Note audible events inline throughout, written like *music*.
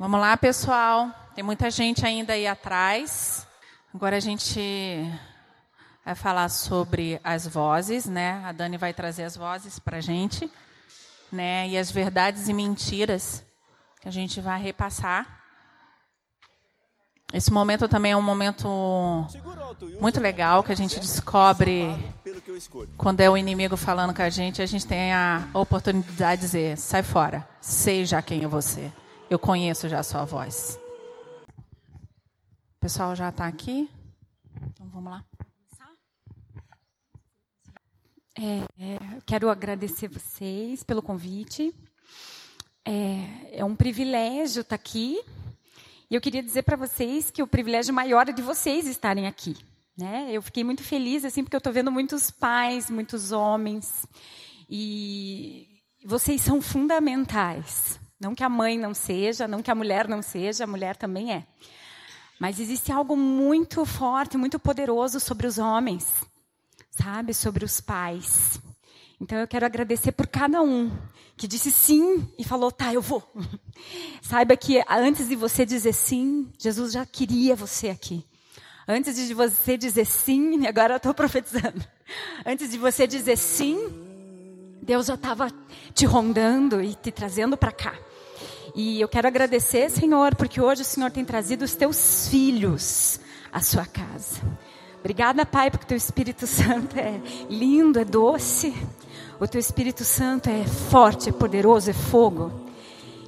Vamos lá, pessoal. Tem muita gente ainda aí atrás. Agora a gente vai falar sobre as vozes, né? A Dani vai trazer as vozes para a gente, né? E as verdades e mentiras que a gente vai repassar. Esse momento também é um momento muito legal que a gente descobre quando é o inimigo falando com a gente, a gente tem a oportunidade de dizer: sai fora, sei já quem é você. Eu conheço já a sua voz. O pessoal já está aqui? Então vamos lá. É, é, quero agradecer vocês pelo convite. É, é um privilégio estar tá aqui. E eu queria dizer para vocês que o privilégio maior é de vocês estarem aqui. Né? Eu fiquei muito feliz assim porque eu estou vendo muitos pais, muitos homens e vocês são fundamentais. Não que a mãe não seja, não que a mulher não seja, a mulher também é. Mas existe algo muito forte, muito poderoso sobre os homens, sabe? Sobre os pais. Então eu quero agradecer por cada um que disse sim e falou, tá, eu vou. *laughs* Saiba que antes de você dizer sim, Jesus já queria você aqui. Antes de você dizer sim, *laughs* agora eu estou profetizando. Antes de você dizer sim, Deus já estava te rondando e te trazendo para cá. E eu quero agradecer, Senhor, porque hoje o Senhor tem trazido os teus filhos à sua casa. Obrigada, Pai, porque o teu Espírito Santo é lindo, é doce. O teu Espírito Santo é forte, é poderoso, é fogo.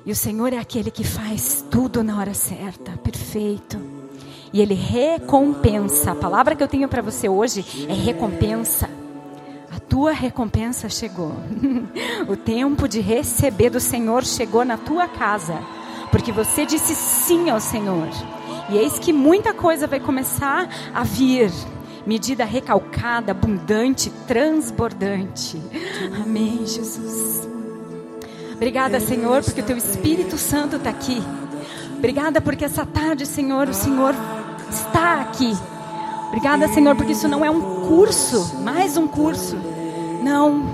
E o Senhor é aquele que faz tudo na hora certa, perfeito. E ele recompensa. A palavra que eu tenho para você hoje é recompensa tua recompensa chegou. *laughs* o tempo de receber do Senhor chegou na tua casa, porque você disse sim ao Senhor. E eis que muita coisa vai começar a vir. Medida recalcada, abundante, transbordante. Amém, Jesus. Obrigada, Senhor, porque o teu Espírito Santo está aqui. Obrigada porque essa tarde, Senhor, o Senhor está aqui. Obrigada, Senhor, porque isso não é um curso, mais um curso não.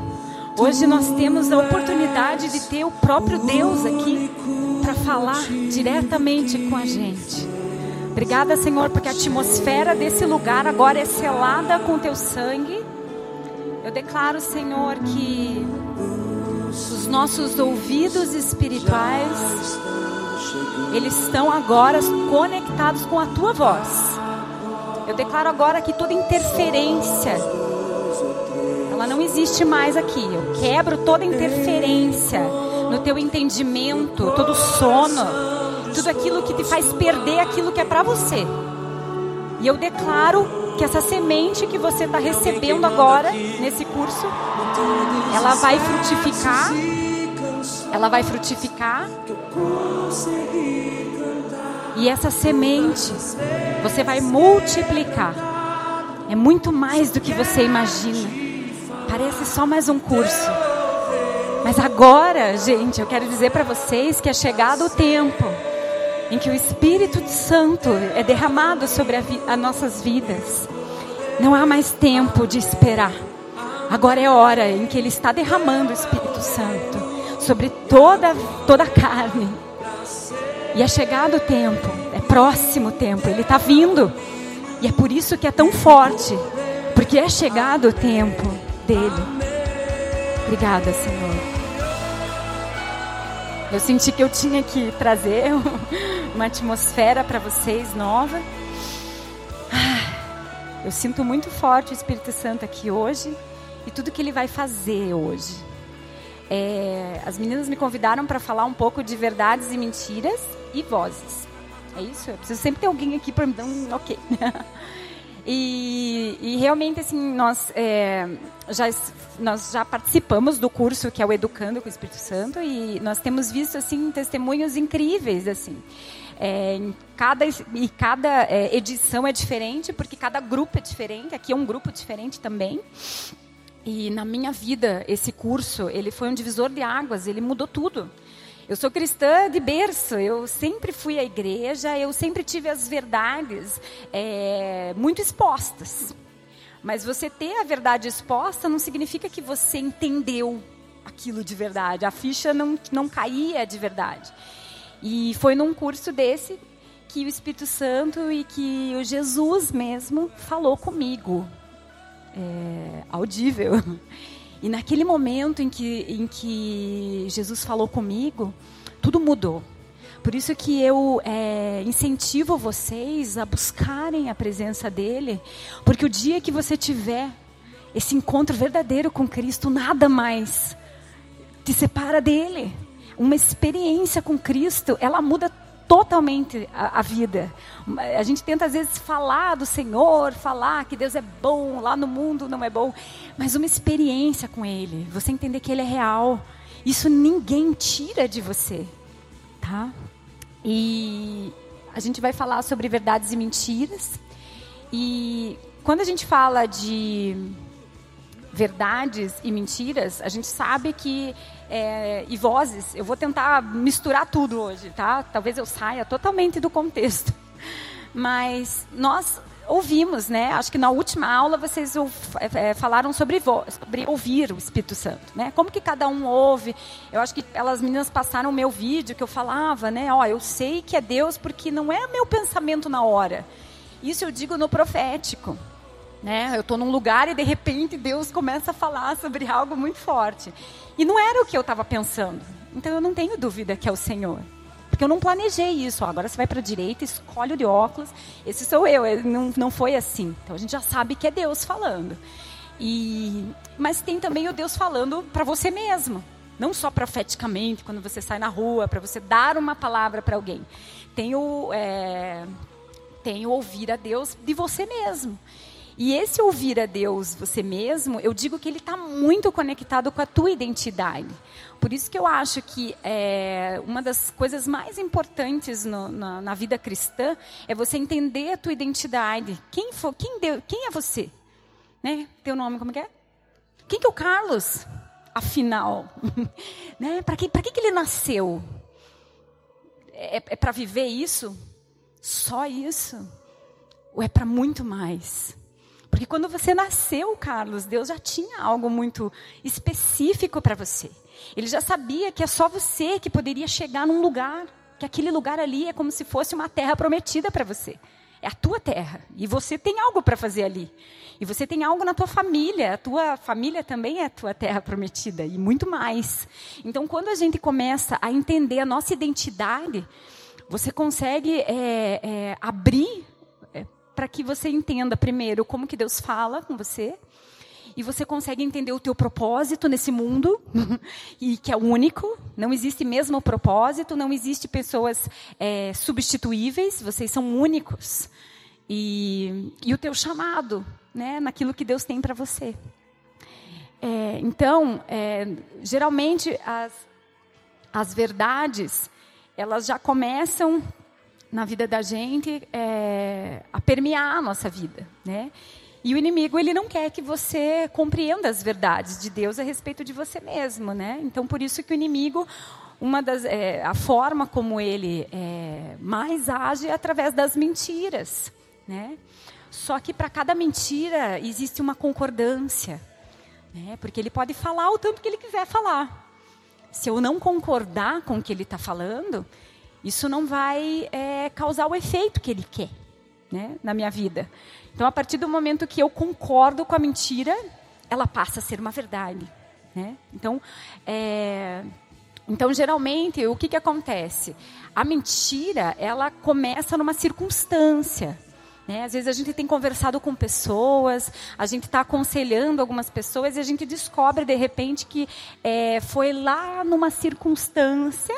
Hoje nós temos a oportunidade de ter o próprio Deus aqui para falar diretamente com a gente. Obrigada, Senhor, porque a atmosfera desse lugar agora é selada com teu sangue. Eu declaro, Senhor, que os nossos ouvidos espirituais eles estão agora conectados com a tua voz. Eu declaro agora que toda interferência não existe mais aqui. Eu quebro toda interferência no teu entendimento, todo sono, tudo aquilo que te faz perder aquilo que é para você. E eu declaro que essa semente que você está recebendo agora nesse curso, ela vai frutificar. Ela vai frutificar. E essa semente você vai multiplicar. É muito mais do que você imagina. Parece só mais um curso. Mas agora, gente, eu quero dizer para vocês que é chegado o tempo em que o Espírito Santo é derramado sobre as nossas vidas. Não há mais tempo de esperar. Agora é hora em que Ele está derramando o Espírito Santo sobre toda, toda a carne. E é chegado o tempo, é próximo o tempo, Ele está vindo. E é por isso que é tão forte, porque é chegado o tempo dele. Obrigada, Senhor. Eu senti que eu tinha que trazer *laughs* uma atmosfera para vocês nova. Ah, eu sinto muito forte o Espírito Santo aqui hoje e tudo que ele vai fazer hoje. É, as meninas me convidaram para falar um pouco de verdades e mentiras e vozes. É isso? Eu preciso sempre ter alguém aqui para me dar um ok. *laughs* E, e realmente, assim, nós, é, já, nós já participamos do curso que é o Educando com o Espírito Santo e nós temos visto, assim, testemunhos incríveis, assim. É, cada, e cada é, edição é diferente, porque cada grupo é diferente. Aqui é um grupo diferente também. E na minha vida, esse curso, ele foi um divisor de águas, ele mudou tudo. Eu sou cristã de berço, eu sempre fui à igreja, eu sempre tive as verdades é, muito expostas. Mas você ter a verdade exposta não significa que você entendeu aquilo de verdade. A ficha não, não caía de verdade. E foi num curso desse que o Espírito Santo e que o Jesus mesmo falou comigo, é, audível. *laughs* E naquele momento em que, em que Jesus falou comigo, tudo mudou. Por isso que eu é, incentivo vocês a buscarem a presença dele, porque o dia que você tiver esse encontro verdadeiro com Cristo, nada mais te separa dele. Uma experiência com Cristo, ela muda totalmente a, a, vida. A gente tenta às vezes falar do Senhor, falar que Deus é bom, lá no mundo não é bom, mas uma experiência com Ele, você entender que Ele é real, isso ninguém tira de você, tá? E a gente vai falar sobre verdades e mentiras. E quando a gente fala de verdades e mentiras, a gente sabe que é, e vozes, eu vou tentar misturar tudo hoje, tá? Talvez eu saia totalmente do contexto, *laughs* mas nós ouvimos, né? Acho que na última aula vocês é, é, falaram sobre, sobre, ouvir o Espírito Santo, né? Como que cada um ouve? Eu acho que elas meninas passaram o meu vídeo que eu falava, né? Ó, eu sei que é Deus porque não é meu pensamento na hora. Isso eu digo no profético. Né? Eu estou num lugar e de repente Deus começa a falar sobre algo muito forte. E não era o que eu estava pensando. Então eu não tenho dúvida que é o Senhor. Porque eu não planejei isso. Agora você vai para a direita, escolhe o de óculos. Esse sou eu. Não, não foi assim. Então a gente já sabe que é Deus falando. E, mas tem também o Deus falando para você mesmo. Não só profeticamente, quando você sai na rua, para você dar uma palavra para alguém. Tem o, é, tem o ouvir a Deus de você mesmo. E esse ouvir a Deus você mesmo, eu digo que ele está muito conectado com a tua identidade. Por isso que eu acho que é, uma das coisas mais importantes no, na, na, vida cristã é você entender a tua identidade. Quem, for, quem, deu, quem é você? Né? Teu nome como que é? Quem que é o Carlos? Afinal, *laughs* né? Para que, que, que ele nasceu? É, é para viver isso? Só isso? Ou é para muito mais? Porque quando você nasceu, Carlos, Deus já tinha algo muito específico para você. Ele já sabia que é só você que poderia chegar num lugar, que aquele lugar ali é como se fosse uma terra prometida para você. É a tua terra. E você tem algo para fazer ali. E você tem algo na tua família. A tua família também é a tua terra prometida. E muito mais. Então, quando a gente começa a entender a nossa identidade, você consegue é, é, abrir para que você entenda primeiro como que Deus fala com você e você consegue entender o teu propósito nesse mundo *laughs* e que é único. Não existe mesmo propósito, não existe pessoas é, substituíveis. Vocês são únicos e, e o teu chamado, né, naquilo que Deus tem para você. É, então, é, geralmente as, as verdades elas já começam na vida da gente é, a permear a nossa vida, né? E o inimigo ele não quer que você compreenda as verdades de Deus a respeito de você mesmo, né? Então por isso que o inimigo uma das é, a forma como ele é, mais age é através das mentiras, né? Só que para cada mentira existe uma concordância, né? Porque ele pode falar o tanto que ele quiser falar. Se eu não concordar com o que ele está falando, isso não vai é, causar o efeito que ele quer né, na minha vida. Então, a partir do momento que eu concordo com a mentira, ela passa a ser uma verdade. Né? Então, é, então, geralmente, o que, que acontece? A mentira, ela começa numa circunstância. Né? Às vezes a gente tem conversado com pessoas, a gente está aconselhando algumas pessoas e a gente descobre, de repente, que é, foi lá numa circunstância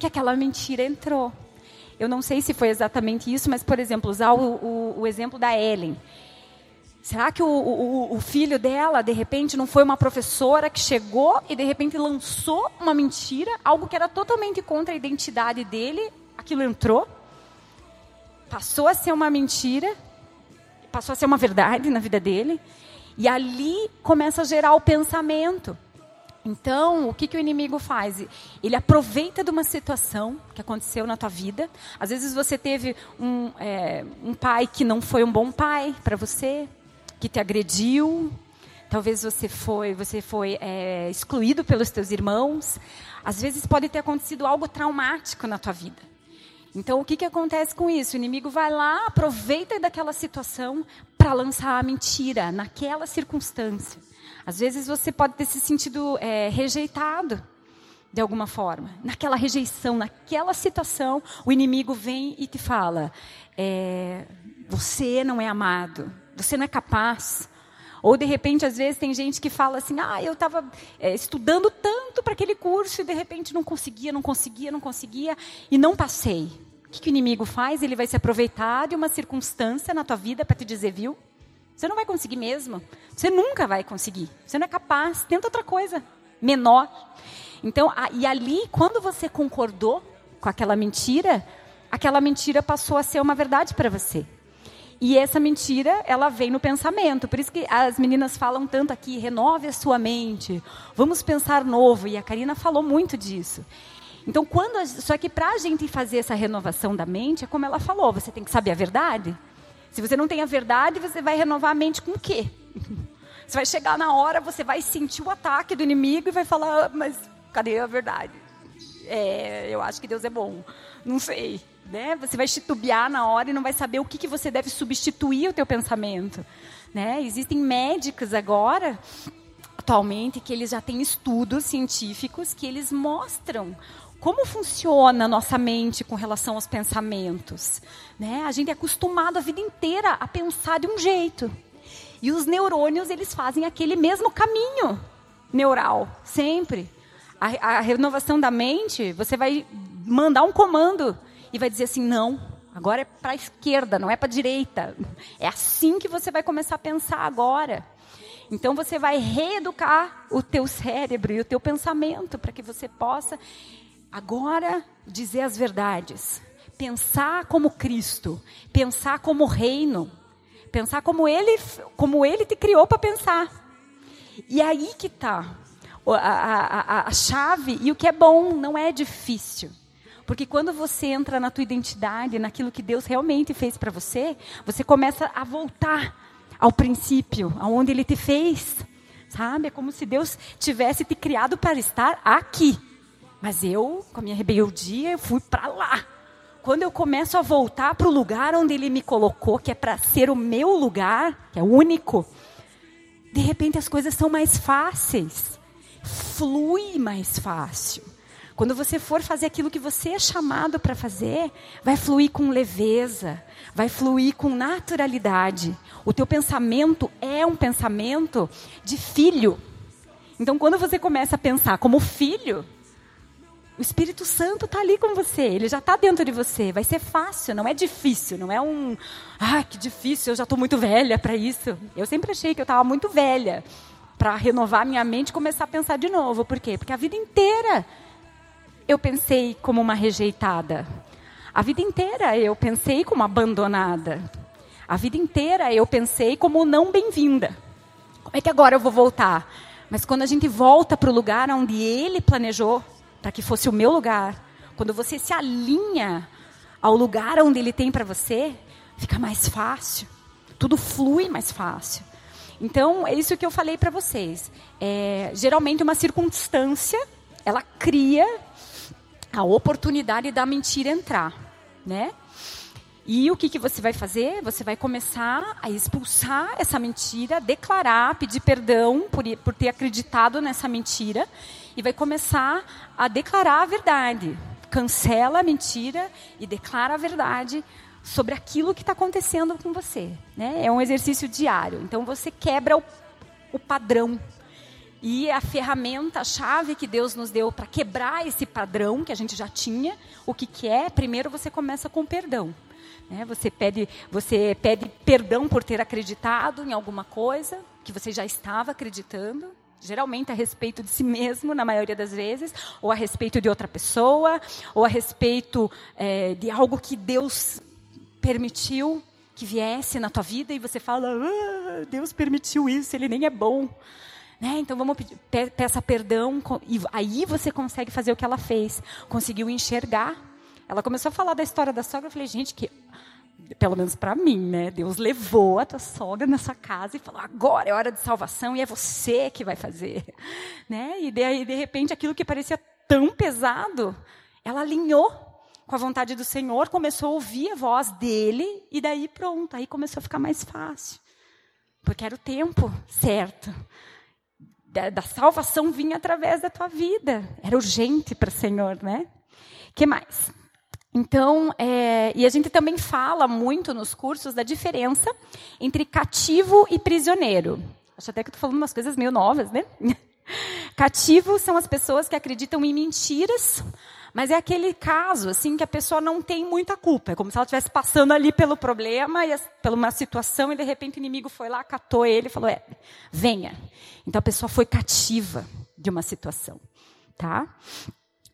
que aquela mentira entrou. Eu não sei se foi exatamente isso, mas, por exemplo, usar o, o, o exemplo da Ellen. Será que o, o, o, filho dela, de repente, não foi uma professora que chegou e, de repente, lançou uma mentira, algo que era totalmente contra a identidade dele? Aquilo entrou, passou a ser uma mentira, passou a ser uma verdade na vida dele, e ali começa a gerar o pensamento. Então, o que, que o inimigo faz? Ele aproveita de uma situação que aconteceu na tua vida. Às vezes você teve um, é, um pai que não foi um bom pai para você, que te agrediu, talvez você foi, você foi é, excluído pelos teus irmãos. Às vezes pode ter acontecido algo traumático na tua vida. Então, o que, que acontece com isso? O inimigo vai lá, aproveita daquela situação para lançar a mentira naquela circunstância. Às vezes você pode ter se sentido é, rejeitado de alguma forma. Naquela rejeição, naquela situação, o inimigo vem e te fala: é, você não é amado, você não é capaz. Ou de repente, às vezes, tem gente que fala assim: ah, eu estava é, estudando tanto para aquele curso e de repente não conseguia, não conseguia, não conseguia e não passei. O que, que o inimigo faz? Ele vai se aproveitar de uma circunstância na tua vida para te dizer, viu? Você não vai conseguir mesmo. Você nunca vai conseguir. Você não é capaz. Tenta outra coisa, menor. Então, a, e ali, quando você concordou com aquela mentira, aquela mentira passou a ser uma verdade para você. E essa mentira, ela vem no pensamento. Por isso que as meninas falam tanto aqui, renove a sua mente, vamos pensar novo. E a Karina falou muito disso. Então, quando a, só que para a gente fazer essa renovação da mente, é como ela falou, você tem que saber a verdade. Se você não tem a verdade, você vai renovar a mente com o quê? *laughs* Você vai chegar na hora, você vai sentir o ataque do inimigo e vai falar, ah, mas cadê a verdade? É, eu acho que Deus é bom. Não sei. Né? Você vai titubear na hora e não vai saber o que, que você deve substituir o teu pensamento. Né? Existem médicos agora, atualmente, que eles já têm estudos científicos que eles mostram como funciona a nossa mente com relação aos pensamentos. Né? A gente é acostumado a vida inteira a pensar de um jeito. E os neurônios, eles fazem aquele mesmo caminho neural, sempre a, a renovação da mente, você vai mandar um comando e vai dizer assim: não, agora é para a esquerda, não é para a direita. É assim que você vai começar a pensar agora. Então você vai reeducar o teu cérebro e o teu pensamento para que você possa agora dizer as verdades, pensar como Cristo, pensar como reino, pensar como ele, como ele te criou para pensar. E aí que está a, a, a chave e o que é bom, não é difícil. Porque quando você entra na tua identidade, naquilo que Deus realmente fez para você, você começa a voltar ao princípio, aonde Ele te fez. Sabe? É como se Deus tivesse te criado para estar aqui. Mas eu, com a minha rebeldia, eu fui para lá. Quando eu começo a voltar para o lugar onde Ele me colocou, que é para ser o meu lugar, que é único, de repente as coisas são mais fáceis flui mais fácil. Quando você for fazer aquilo que você é chamado para fazer, vai fluir com leveza, vai fluir com naturalidade. O teu pensamento é um pensamento de filho. Então, quando você começa a pensar como filho, o Espírito Santo está ali com você, ele já está dentro de você. Vai ser fácil, não é difícil, não é um. Ah, que difícil, eu já estou muito velha para isso. Eu sempre achei que eu estava muito velha para renovar minha mente e começar a pensar de novo. Por quê? Porque a vida inteira eu pensei como uma rejeitada. A vida inteira eu pensei como abandonada. A vida inteira eu pensei como não bem-vinda. Como é que agora eu vou voltar? Mas quando a gente volta para o lugar onde ele planejou, para que fosse o meu lugar, quando você se alinha ao lugar onde ele tem para você, fica mais fácil. Tudo flui mais fácil. Então, é isso que eu falei para vocês. É, geralmente, uma circunstância, ela cria a oportunidade da mentira entrar, né? E o que, que você vai fazer? Você vai começar a expulsar essa mentira, declarar, pedir perdão por, por ter acreditado nessa mentira e vai começar a declarar a verdade. Cancela a mentira e declara a verdade sobre aquilo que está acontecendo com você. Né? É um exercício diário. Então você quebra o, o padrão. E a ferramenta, a chave que Deus nos deu para quebrar esse padrão que a gente já tinha, o que, que é? Primeiro você começa com perdão. Né? Você, pede, você pede perdão por ter acreditado em alguma coisa que você já estava acreditando geralmente a respeito de si mesmo, na maioria das vezes, ou a respeito de outra pessoa, ou a respeito é, de algo que Deus permitiu que viesse na tua vida e você fala, ah, Deus permitiu isso, ele nem é bom. Né? Então vamos pedir, pe peça perdão e aí você consegue fazer o que ela fez, conseguiu enxergar. Ela começou a falar da história da sogra, eu falei, gente, que pelo menos para mim, né? Deus levou a tua sogra na sua casa e falou: agora é hora de salvação e é você que vai fazer, *laughs* né? E daí, de repente, aquilo que parecia tão pesado, ela alinhou com a vontade do Senhor, começou a ouvir a voz dele e daí pronto, aí começou a ficar mais fácil, porque era o tempo certo. Da, da salvação vinha através da tua vida. Era urgente para o Senhor, né? que mais? Então, é, e a gente também fala muito nos cursos da diferença entre cativo e prisioneiro. Acho até que estou falando umas coisas meio novas, né? *laughs* Cativo são as pessoas que acreditam em mentiras, mas é aquele caso assim que a pessoa não tem muita culpa. É como se ela estivesse passando ali pelo problema, e pela uma situação, e de repente o inimigo foi lá, catou ele e falou: é, venha. Então a pessoa foi cativa de uma situação. Tá?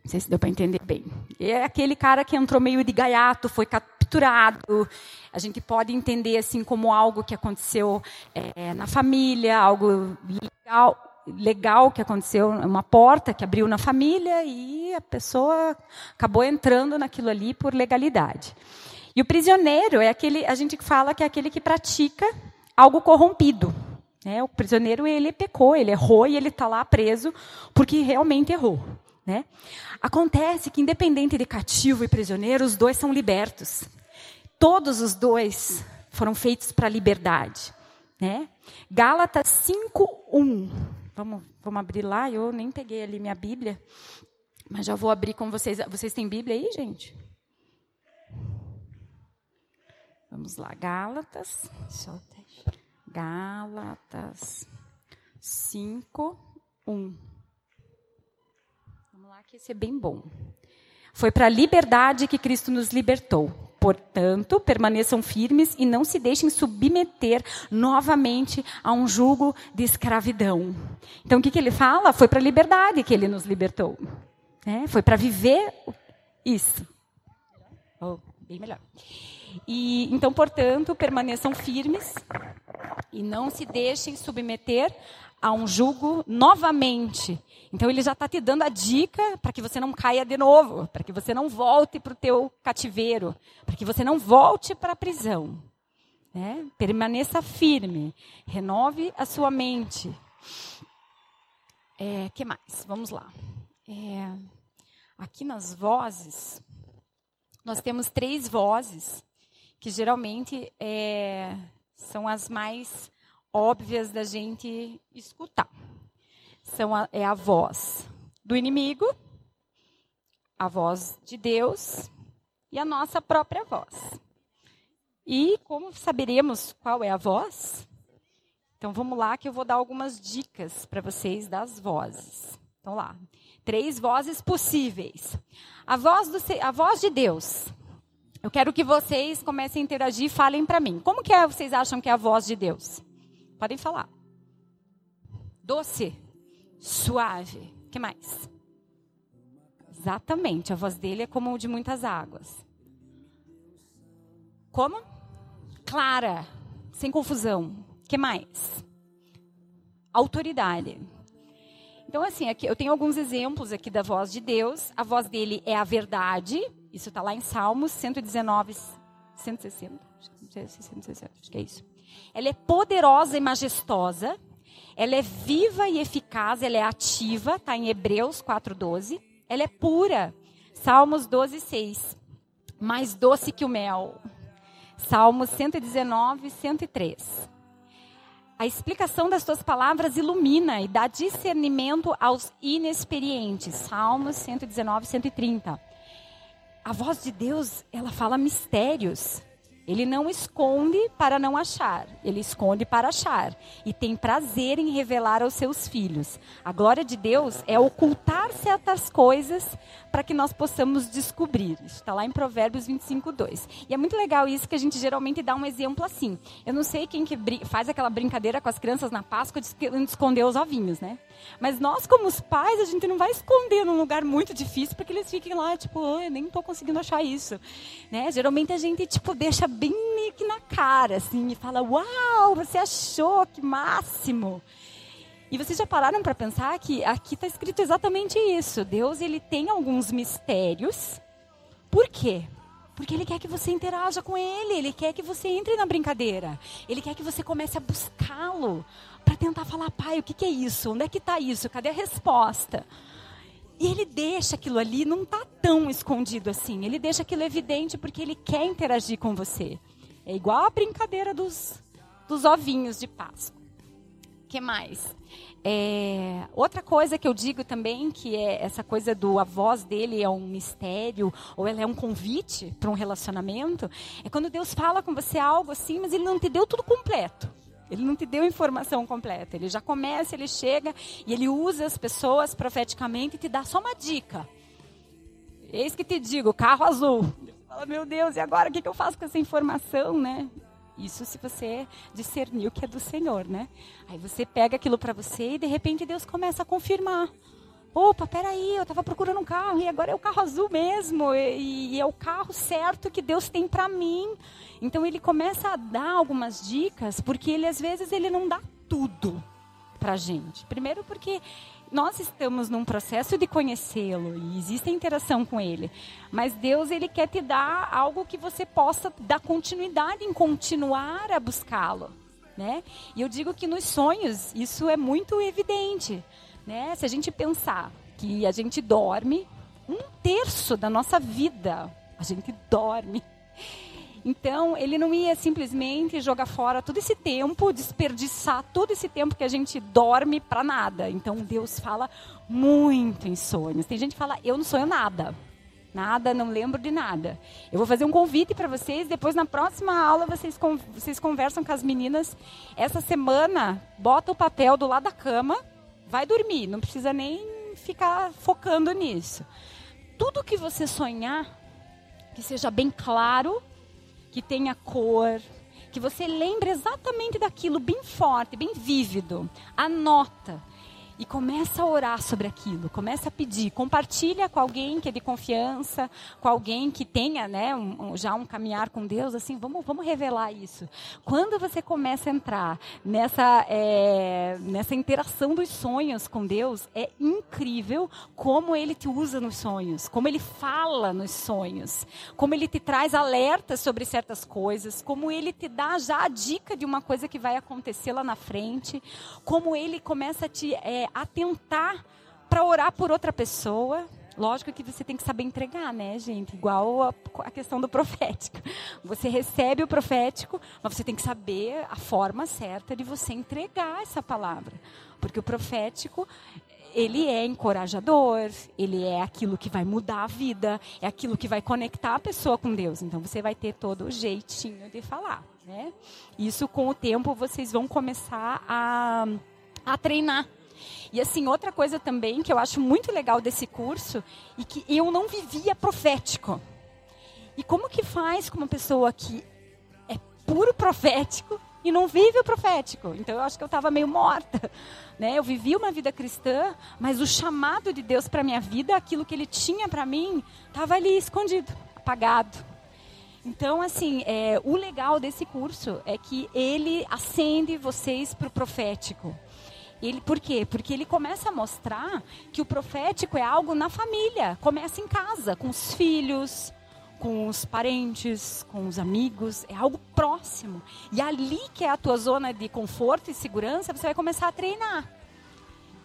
Não sei se deu para entender bem. É aquele cara que entrou meio de gaiato, foi capturado. A gente pode entender assim como algo que aconteceu é, na família, algo legal, legal que aconteceu, uma porta que abriu na família e a pessoa acabou entrando naquilo ali por legalidade. E o prisioneiro é aquele, a gente fala que é aquele que pratica algo corrompido. Né? O prisioneiro ele pecou, ele errou e ele está lá preso porque realmente errou. Né? Acontece que, independente de cativo e prisioneiro, os dois são libertos. Todos os dois foram feitos para a liberdade. Né? Gálatas 5:1. Vamos, vamos abrir lá. Eu nem peguei ali minha Bíblia, mas já vou abrir com vocês. Vocês têm Bíblia aí, gente? Vamos lá, Gálatas. Gálatas 5, 1 que esse é bem bom. Foi para a liberdade que Cristo nos libertou. Portanto, permaneçam firmes e não se deixem submeter novamente a um jugo de escravidão. Então, o que, que ele fala? Foi para a liberdade que ele nos libertou. É, foi para viver isso. Oh, bem melhor. E, então, portanto, permaneçam firmes e não se deixem submeter a um jugo novamente. Então ele já está te dando a dica para que você não caia de novo, para que você não volte para o teu cativeiro, para que você não volte para a prisão. Né? Permaneça firme, renove a sua mente. É, que mais? Vamos lá. É, aqui nas vozes, nós temos três vozes que geralmente é, são as mais óbvias da gente escutar. São a, é a voz do inimigo, a voz de Deus e a nossa própria voz. E como saberemos qual é a voz? Então vamos lá que eu vou dar algumas dicas para vocês das vozes. Então lá, três vozes possíveis. A voz, do, a voz de Deus. Eu quero que vocês comecem a interagir e falem para mim. Como que é, vocês acham que é a voz de Deus? Podem falar. Doce, suave. Que mais? Exatamente, a voz dele é como o de muitas águas. Como? Clara, sem confusão. Que mais? Autoridade. Então, assim, aqui, eu tenho alguns exemplos aqui da voz de Deus. A voz dele é a verdade. Isso está lá em Salmos 119, 160. 160, acho que é isso. Ela é poderosa e majestosa. Ela é viva e eficaz, ela é ativa, está em Hebreus 4:12. Ela é pura. Salmos 12:6. Mais doce que o mel. Salmos 119, 103. A explicação das tuas palavras ilumina e dá discernimento aos inexperientes. Salmos 119, 130. A voz de Deus, ela fala mistérios. Ele não esconde para não achar, ele esconde para achar. E tem prazer em revelar aos seus filhos. A glória de Deus é ocultar certas coisas para que nós possamos descobrir. Isso está lá em Provérbios 25, 2. E é muito legal isso que a gente geralmente dá um exemplo assim. Eu não sei quem que faz aquela brincadeira com as crianças na Páscoa de esconder os ovinhos, né? Mas nós, como os pais, a gente não vai esconder num lugar muito difícil para que eles fiquem lá, tipo, oh, eu nem estou conseguindo achar isso. Né? Geralmente a gente, tipo, deixa bem na cara, assim, e fala: Uau, você achou, que máximo! E vocês já pararam para pensar que aqui está escrito exatamente isso. Deus ele tem alguns mistérios. Por quê? Porque ele quer que você interaja com ele, ele quer que você entre na brincadeira. Ele quer que você comece a buscá-lo para tentar falar, pai, o que, que é isso? Onde é que está isso? Cadê a resposta? E ele deixa aquilo ali, não está tão escondido assim. Ele deixa aquilo evidente porque ele quer interagir com você. É igual a brincadeira dos, dos ovinhos de Páscoa. que mais? É, outra coisa que eu digo também, que é essa coisa do a voz dele é um mistério, ou ela é um convite para um relacionamento, é quando Deus fala com você algo assim, mas ele não te deu tudo completo. Ele não te deu informação completa. Ele já começa, ele chega e ele usa as pessoas profeticamente e te dá só uma dica. Eis que te digo, carro azul. Fala, meu Deus, e agora o que eu faço com essa informação, né? Isso se você discernir o que é do Senhor, né? Aí você pega aquilo para você e de repente Deus começa a confirmar. Opa, peraí, eu estava procurando um carro e agora é o carro azul mesmo e, e é o carro certo que Deus tem para mim. Então ele começa a dar algumas dicas porque ele às vezes ele não dá tudo para gente. Primeiro porque nós estamos num processo de conhecê-lo e existe interação com ele. Mas Deus, ele quer te dar algo que você possa dar continuidade em continuar a buscá-lo, né? E eu digo que nos sonhos isso é muito evidente, né? Se a gente pensar que a gente dorme um terço da nossa vida, a gente dorme. Então, ele não ia simplesmente jogar fora todo esse tempo, desperdiçar todo esse tempo que a gente dorme para nada. Então, Deus fala muito em sonhos. Tem gente que fala, eu não sonho nada. Nada, não lembro de nada. Eu vou fazer um convite para vocês. Depois, na próxima aula, vocês, vocês conversam com as meninas. Essa semana, bota o papel do lado da cama, vai dormir. Não precisa nem ficar focando nisso. Tudo que você sonhar, que seja bem claro que tenha cor, que você lembre exatamente daquilo bem forte, bem vívido. Anota e começa a orar sobre aquilo, começa a pedir, compartilha com alguém que é de confiança, com alguém que tenha, né, um, já um caminhar com Deus, assim, vamos, vamos revelar isso. Quando você começa a entrar nessa, é, nessa interação dos sonhos com Deus, é incrível como Ele te usa nos sonhos, como Ele fala nos sonhos, como Ele te traz alertas sobre certas coisas, como Ele te dá já a dica de uma coisa que vai acontecer lá na frente, como Ele começa a te é, atentar para orar por outra pessoa. Lógico que você tem que saber entregar, né, gente? Igual a, a, questão do profético. Você recebe o profético, mas você tem que saber a forma certa de você entregar essa palavra. Porque o profético, ele é encorajador, ele é aquilo que vai mudar a vida, é aquilo que vai conectar a pessoa com Deus. Então você vai ter todo o jeitinho de falar, né? Isso com o tempo vocês vão começar a, a treinar e assim, outra coisa também que eu acho muito legal desse curso e que eu não vivia profético. E como que faz com uma pessoa que é puro profético e não vive o profético? Então eu acho que eu estava meio morta. *laughs* Né? Eu vivi uma vida cristã, mas o chamado de Deus para minha vida, aquilo que Ele tinha para mim, estava ali escondido, apagado. Então, assim, é, o legal desse curso é que ele acende vocês para o profético. Ele, por quê? Porque ele começa a mostrar que o profético é algo na família, começa em casa, com os filhos, com os parentes, com os amigos, é algo próximo. E ali que é a tua zona de conforto e segurança, você vai começar a treinar.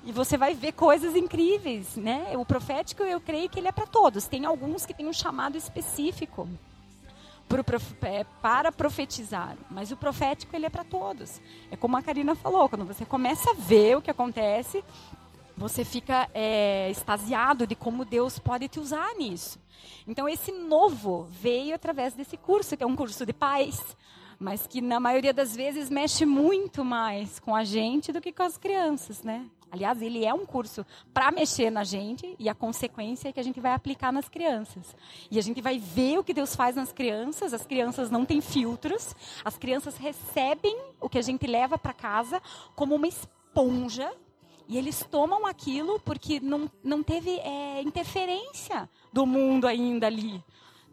E você vai ver coisas incríveis, né? O profético, eu creio que ele é para todos. Tem alguns que têm um chamado específico é, para profetizar, mas o profético ele é para todos. É como a Karina falou, quando você começa a ver o que acontece, você fica é, extasiado de como Deus pode te usar nisso. Então esse novo veio através desse curso, que é um curso de paz, mas que na maioria das vezes mexe muito mais com a gente do que com as crianças, né? Aliás, ele é um curso para mexer na gente e a consequência é que a gente vai aplicar nas crianças. E a gente vai ver o que Deus faz nas crianças. As crianças não têm filtros. As crianças recebem o que a gente leva para casa como uma esponja. E eles tomam aquilo porque não, não teve é, interferência do mundo ainda ali.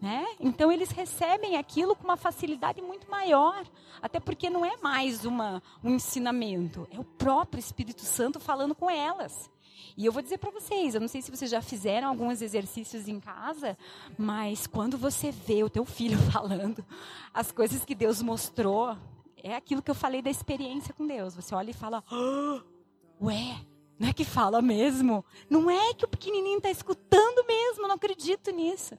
Né? Então eles recebem aquilo com uma facilidade muito maior, até porque não é mais uma, um ensinamento, é o próprio Espírito Santo falando com elas. E eu vou dizer para vocês, eu não sei se vocês já fizeram alguns exercícios em casa, mas quando você vê o teu filho *laughs* falando as coisas que Deus mostrou, é aquilo que eu falei da experiência com Deus. Você olha e fala, oh, ué, não é que fala mesmo? Não é que o pequenininho está escutando mesmo? Não acredito nisso.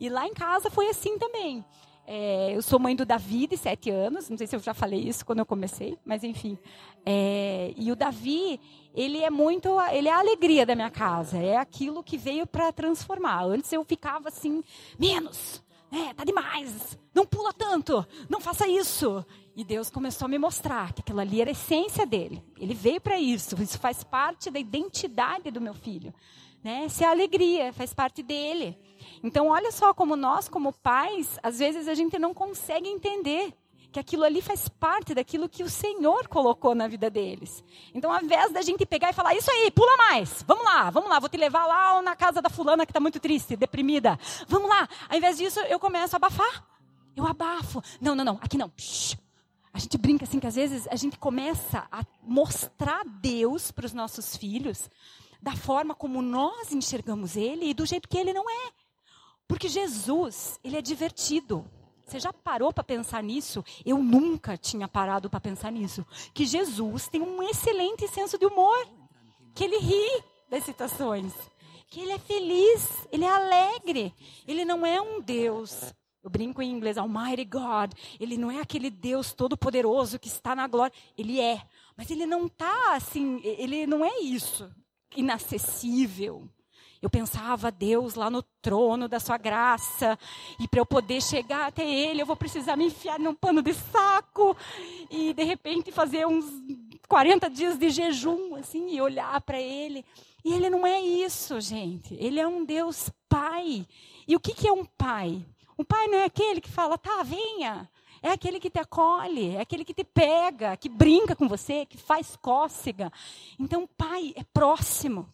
E lá em casa foi assim também. É, eu sou mãe do Davi, de sete anos. Não sei se eu já falei isso quando eu comecei, mas enfim. É, e o Davi, ele é muito, ele é a alegria da minha casa. É aquilo que veio para transformar. Antes eu ficava assim, menos, é, tá demais, não pula tanto, não faça isso. E Deus começou a me mostrar que aquilo ali era a essência dele. Ele veio para isso. Isso faz parte da identidade do meu filho. Né? Essa é a alegria, faz parte dele. Então, olha só como nós, como pais, às vezes a gente não consegue entender que aquilo ali faz parte daquilo que o Senhor colocou na vida deles. Então, ao invés da gente pegar e falar, isso aí, pula mais, vamos lá, vamos lá, vou te levar lá na casa da fulana que está muito triste, deprimida. Vamos lá. Ao invés disso, eu começo a abafar. Eu abafo. Não, não, não, aqui não. Shhh. A gente brinca assim que às vezes a gente começa a mostrar Deus para os nossos filhos da forma como nós enxergamos Ele e do jeito que Ele não é. Porque Jesus, Ele é divertido. Você já parou para pensar nisso? Eu nunca tinha parado para pensar nisso. Que Jesus tem um excelente senso de humor. Que Ele ri das situações. Que Ele é feliz, Ele é alegre. Ele não é um Deus eu brinco em inglês, Almighty God. Ele não é aquele Deus todo-poderoso que está na glória. Ele é. Mas ele não está assim, ele não é isso. Inacessível. Eu pensava, Deus lá no trono da sua graça, e para eu poder chegar até Ele, eu vou precisar me enfiar num pano de saco, e de repente fazer uns 40 dias de jejum, assim, e olhar para Ele. E Ele não é isso, gente. Ele é um Deus Pai. E o que, que é um Pai? O pai não é aquele que fala, tá, venha. É aquele que te acolhe, é aquele que te pega, que brinca com você, que faz cócega. Então, pai é próximo,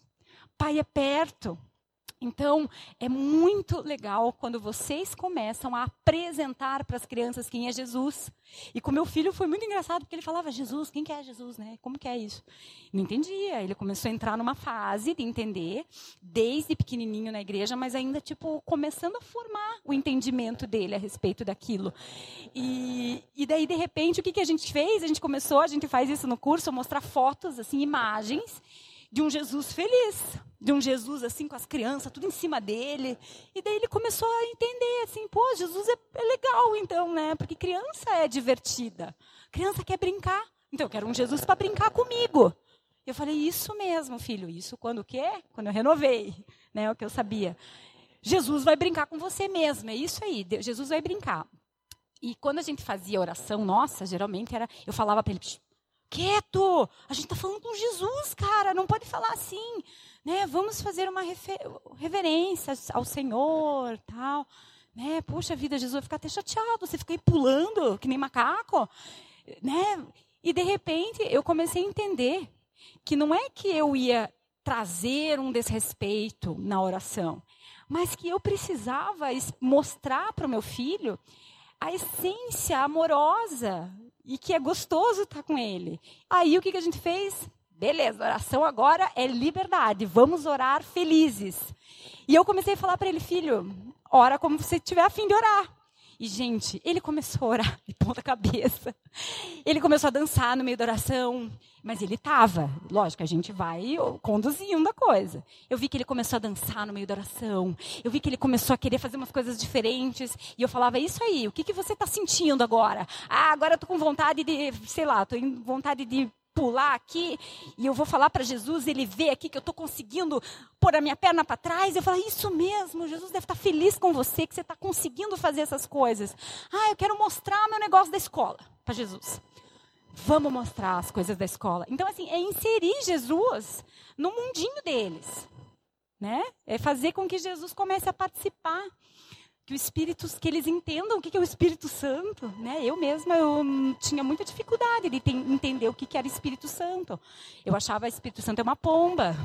pai é perto. Então, é muito legal quando vocês começam a apresentar para as crianças quem é Jesus. E com meu filho foi muito engraçado, porque ele falava, Jesus, quem que é Jesus, né? Como que é isso? Não entendia. Ele começou a entrar numa fase de entender, desde pequenininho na igreja, mas ainda, tipo, começando a formar o entendimento dele a respeito daquilo. E, e daí, de repente, o que, que a gente fez? A gente começou, a gente faz isso no curso, mostrar fotos, assim, imagens de um Jesus feliz, de um Jesus assim com as crianças, tudo em cima dele. E daí ele começou a entender assim, pô, Jesus é, é legal então, né? Porque criança é divertida. Criança quer brincar. Então eu quero um Jesus para brincar comigo. Eu falei, isso mesmo, filho. Isso quando o quê? Quando eu renovei, né? O que eu sabia. Jesus vai brincar com você mesmo. É isso aí. Jesus vai brincar. E quando a gente fazia oração nossa, geralmente era, eu falava para ele, quieto. A gente está falando com Jesus, cara. Não pode falar assim. Né? Vamos fazer uma reverência ao Senhor, tal. Né? Puxa vida, Jesus vai ficar até chateado. Você fica aí pulando, que nem macaco. Né? E, de repente, eu comecei a entender que não é que eu ia trazer um desrespeito na oração, mas que eu precisava mostrar para o meu filho a essência amorosa e que é gostoso estar com ele. Aí o que, que a gente fez? Beleza, oração agora é liberdade. Vamos orar felizes. E eu comecei a falar para ele, filho, ora como você tiver a fim de orar. E, gente, ele começou a orar de ponta cabeça. Ele começou a dançar no meio da oração. Mas ele estava. Lógico, a gente vai conduzindo a coisa. Eu vi que ele começou a dançar no meio da oração. Eu vi que ele começou a querer fazer umas coisas diferentes. E eu falava, isso aí, o que, que você está sentindo agora? Ah, agora eu estou com vontade de, sei lá, estou com vontade de pular aqui e eu vou falar para Jesus, ele vê aqui que eu estou conseguindo pôr a minha perna para trás. Eu falo, isso mesmo, Jesus deve estar tá feliz com você, que você está conseguindo fazer essas coisas. Ah, eu quero mostrar meu negócio da escola para Jesus. Vamos mostrar as coisas da escola. Então, assim, é inserir Jesus no mundinho deles. Né? É fazer com que Jesus comece a participar que o Espírito, que eles entendam o que é o Espírito Santo, né? Eu mesma eu tinha muita dificuldade de entender o que era Espírito Santo. Eu achava Espírito Santo é uma pomba.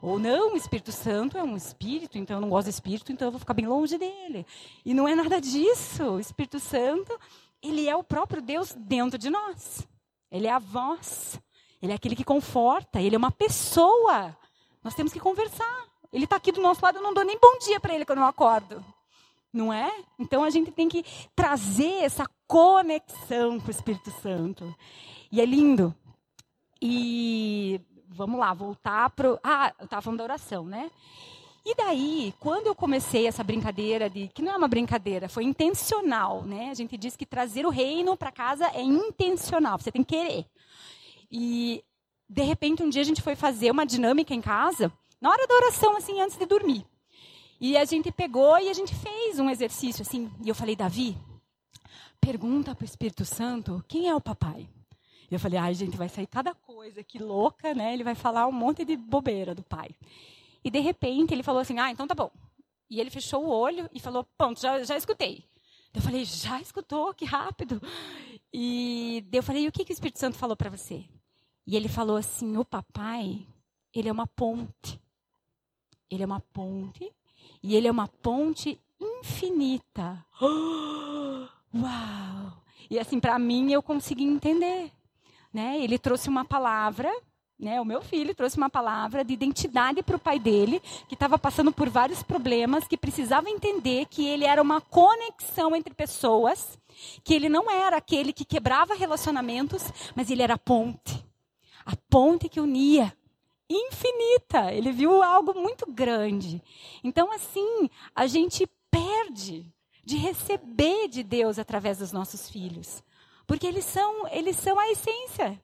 Ou não, o Espírito Santo é um espírito, então eu não gosto do espírito, então eu vou ficar bem longe dele. E não é nada disso. O Espírito Santo, ele é o próprio Deus dentro de nós. Ele é a voz. Ele é aquele que conforta, ele é uma pessoa Nós temos que conversar. Ele está aqui do nosso lado, eu não dou nem bom dia para ele quando eu acordo. Não é? Então a gente tem que trazer essa conexão com o Espírito Santo. E é lindo. E vamos lá, voltar para. Ah, eu estava falando da oração, né? E daí, quando eu comecei essa brincadeira de que não é uma brincadeira, foi intencional, né? A gente diz que trazer o reino para casa é intencional, você tem que querer. E de repente um dia a gente foi fazer uma dinâmica em casa, na hora da oração assim, antes de dormir. E a gente pegou e a gente fez um exercício assim, e eu falei: "Davi, pergunta para o Espírito Santo, quem é o papai?" E eu falei: "Ai, gente, vai sair cada coisa que louca, né? Ele vai falar um monte de bobeira do pai." E de repente ele falou assim: Ah, então tá bom. E ele fechou o olho e falou: Pronto, já, já escutei. Eu falei: Já escutou? Que rápido. E eu falei: O que, que o Espírito Santo falou para você? E ele falou assim: O papai, ele é uma ponte. Ele é uma ponte. E ele é uma ponte infinita. *gasps* uau! E assim, para mim, eu consegui entender. Né? Ele trouxe uma palavra né, o meu filho trouxe uma palavra de identidade para o pai dele, que estava passando por vários problemas, que precisava entender que ele era uma conexão entre pessoas, que ele não era aquele que quebrava relacionamentos, mas ele era a ponte. A ponte que unia. Infinita. Ele viu algo muito grande. Então, assim, a gente perde de receber de Deus através dos nossos filhos. Porque eles são, eles são a essência.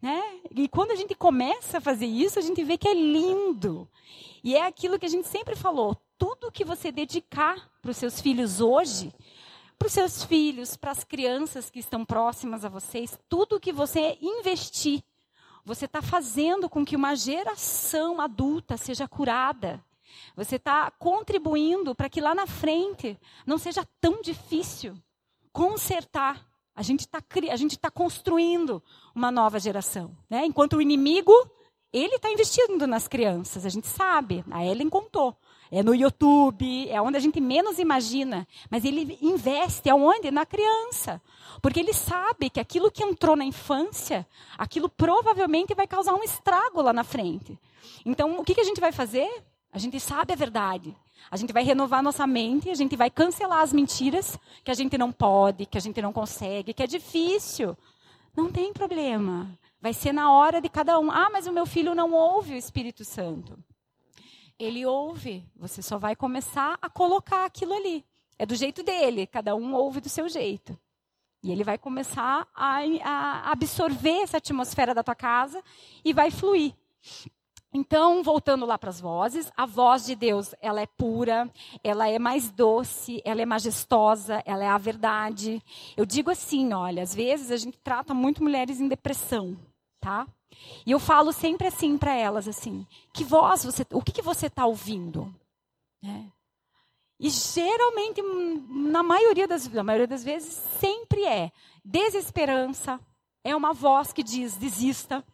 Né? E quando a gente começa a fazer isso, a gente vê que é lindo. E é aquilo que a gente sempre falou: tudo que você dedicar para os seus filhos hoje, para os seus filhos, para as crianças que estão próximas a vocês, tudo que você investir, você está fazendo com que uma geração adulta seja curada. Você está contribuindo para que lá na frente não seja tão difícil consertar a gente está tá construindo uma nova geração. Né? Enquanto o inimigo, ele está investindo nas crianças. A gente sabe, a Ellen contou. É no YouTube, é onde a gente menos imagina. Mas ele investe aonde? Na criança. Porque ele sabe que aquilo que entrou na infância, aquilo provavelmente vai causar um estrago lá na frente. Então, o que, que a gente vai fazer? A gente sabe a verdade. A gente vai renovar nossa mente, a gente vai cancelar as mentiras que a gente não pode, que a gente não consegue, que é difícil. Não tem problema. Vai ser na hora de cada um. Ah, mas o meu filho não ouve o Espírito Santo. Ele ouve. Você só vai começar a colocar aquilo ali. É do jeito dele. Cada um ouve do seu jeito. E ele vai começar a, a absorver essa atmosfera da tua casa e vai fluir. Então, voltando lá para as vozes, a voz de Deus, ela é pura, ela é mais doce, ela é majestosa, ela é a verdade. Eu digo assim, olha, às vezes a gente trata muito mulheres em depressão, tá? E eu falo sempre assim para elas, assim, que voz você, o que, que você está ouvindo? É. E geralmente, na maioria, das, na maioria das vezes, sempre é desesperança, é uma voz que diz desista,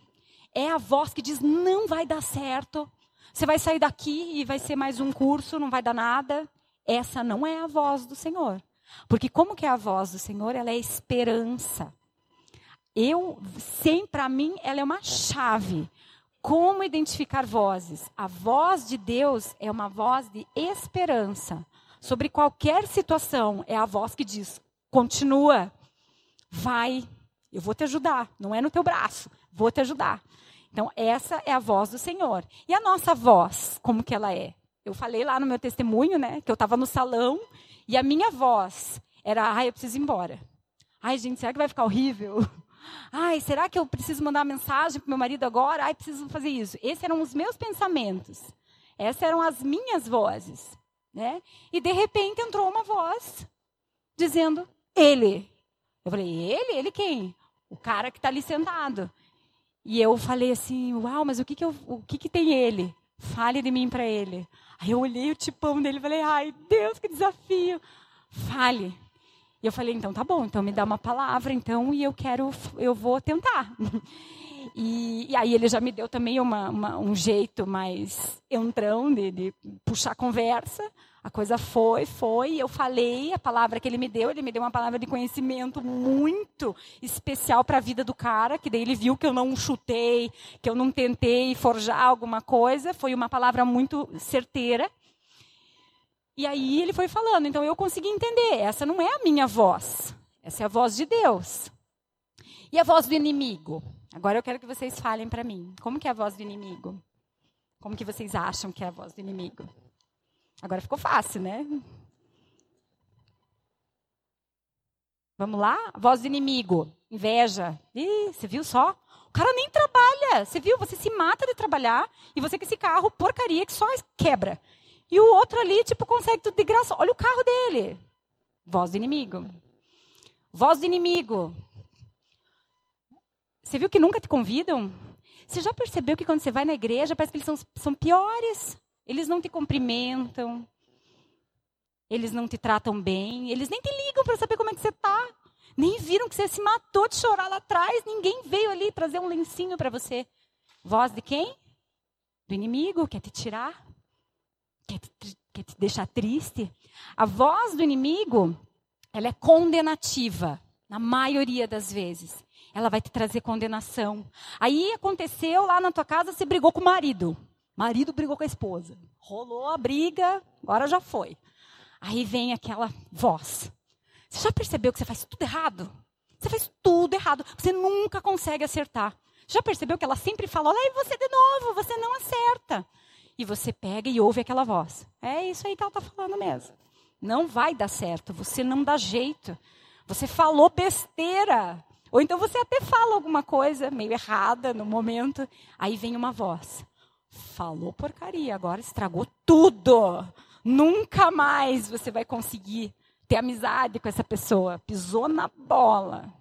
é a voz que diz: não vai dar certo. Você vai sair daqui e vai ser mais um curso, não vai dar nada. Essa não é a voz do Senhor. Porque como que é a voz do Senhor? Ela é esperança. Eu, sempre para mim, ela é uma chave. Como identificar vozes? A voz de Deus é uma voz de esperança. Sobre qualquer situação, é a voz que diz: continua, vai, eu vou te ajudar. Não é no teu braço, vou te ajudar. Então, essa é a voz do Senhor. E a nossa voz, como que ela é? Eu falei lá no meu testemunho, né, que eu estava no salão e a minha voz era: ai, eu preciso ir embora. Ai, gente, será que vai ficar horrível? Ai, será que eu preciso mandar mensagem para meu marido agora? Ai, preciso fazer isso. Esses eram os meus pensamentos. Essas eram as minhas vozes. Né? E de repente entrou uma voz dizendo: Ele. Eu falei: Ele? Ele quem? O cara que está ali sentado. E eu falei assim, uau, mas o que que, eu, o que, que tem ele? Fale de mim para ele. Aí eu olhei o tipão dele e falei, ai, Deus, que desafio. Fale. E eu falei, então tá bom, então me dá uma palavra, então, e eu quero, eu vou tentar. *laughs* E, e aí ele já me deu também uma, uma, um jeito mais entrão de, de puxar conversa. A coisa foi, foi, eu falei a palavra que ele me deu, ele me deu uma palavra de conhecimento muito especial para a vida do cara, que daí ele viu que eu não chutei, que eu não tentei forjar alguma coisa, foi uma palavra muito certeira. E aí ele foi falando, então eu consegui entender, essa não é a minha voz, essa é a voz de Deus. E a voz do inimigo? Agora eu quero que vocês falem para mim, como que é a voz do inimigo? Como que vocês acham que é a voz do inimigo? Agora ficou fácil, né? Vamos lá? Voz do inimigo. Inveja. Ih, você viu só? O cara nem trabalha. Você viu? Você se mata de trabalhar e você com esse carro porcaria que só quebra. E o outro ali, tipo, consegue tudo de graça. Olha o carro dele. Voz do inimigo. Voz do inimigo. Você viu que nunca te convidam? Você já percebeu que quando você vai na igreja, parece que eles são, são piores? Eles não te cumprimentam. Eles não te tratam bem. Eles nem te ligam para saber como é que você está. Nem viram que você se matou de chorar lá atrás. Ninguém veio ali trazer um lencinho para você. Voz de quem? Do inimigo, quer te tirar. Quer te, quer te deixar triste. A voz do inimigo, ela é condenativa. Na maioria das vezes. Ela vai te trazer condenação. Aí aconteceu lá na tua casa, você brigou com o marido. Marido brigou com a esposa. Rolou a briga, agora já foi. Aí vem aquela voz. Você já percebeu que você faz tudo errado? Você faz tudo errado. Você nunca consegue acertar. Já percebeu que ela sempre fala: olha aí você de novo, você não acerta. E você pega e ouve aquela voz. É isso aí que ela está falando mesmo. Não vai dar certo, você não dá jeito. Você falou besteira. Ou então você até fala alguma coisa meio errada no momento. Aí vem uma voz. Falou porcaria, agora estragou tudo. Nunca mais você vai conseguir ter amizade com essa pessoa. Pisou na bola.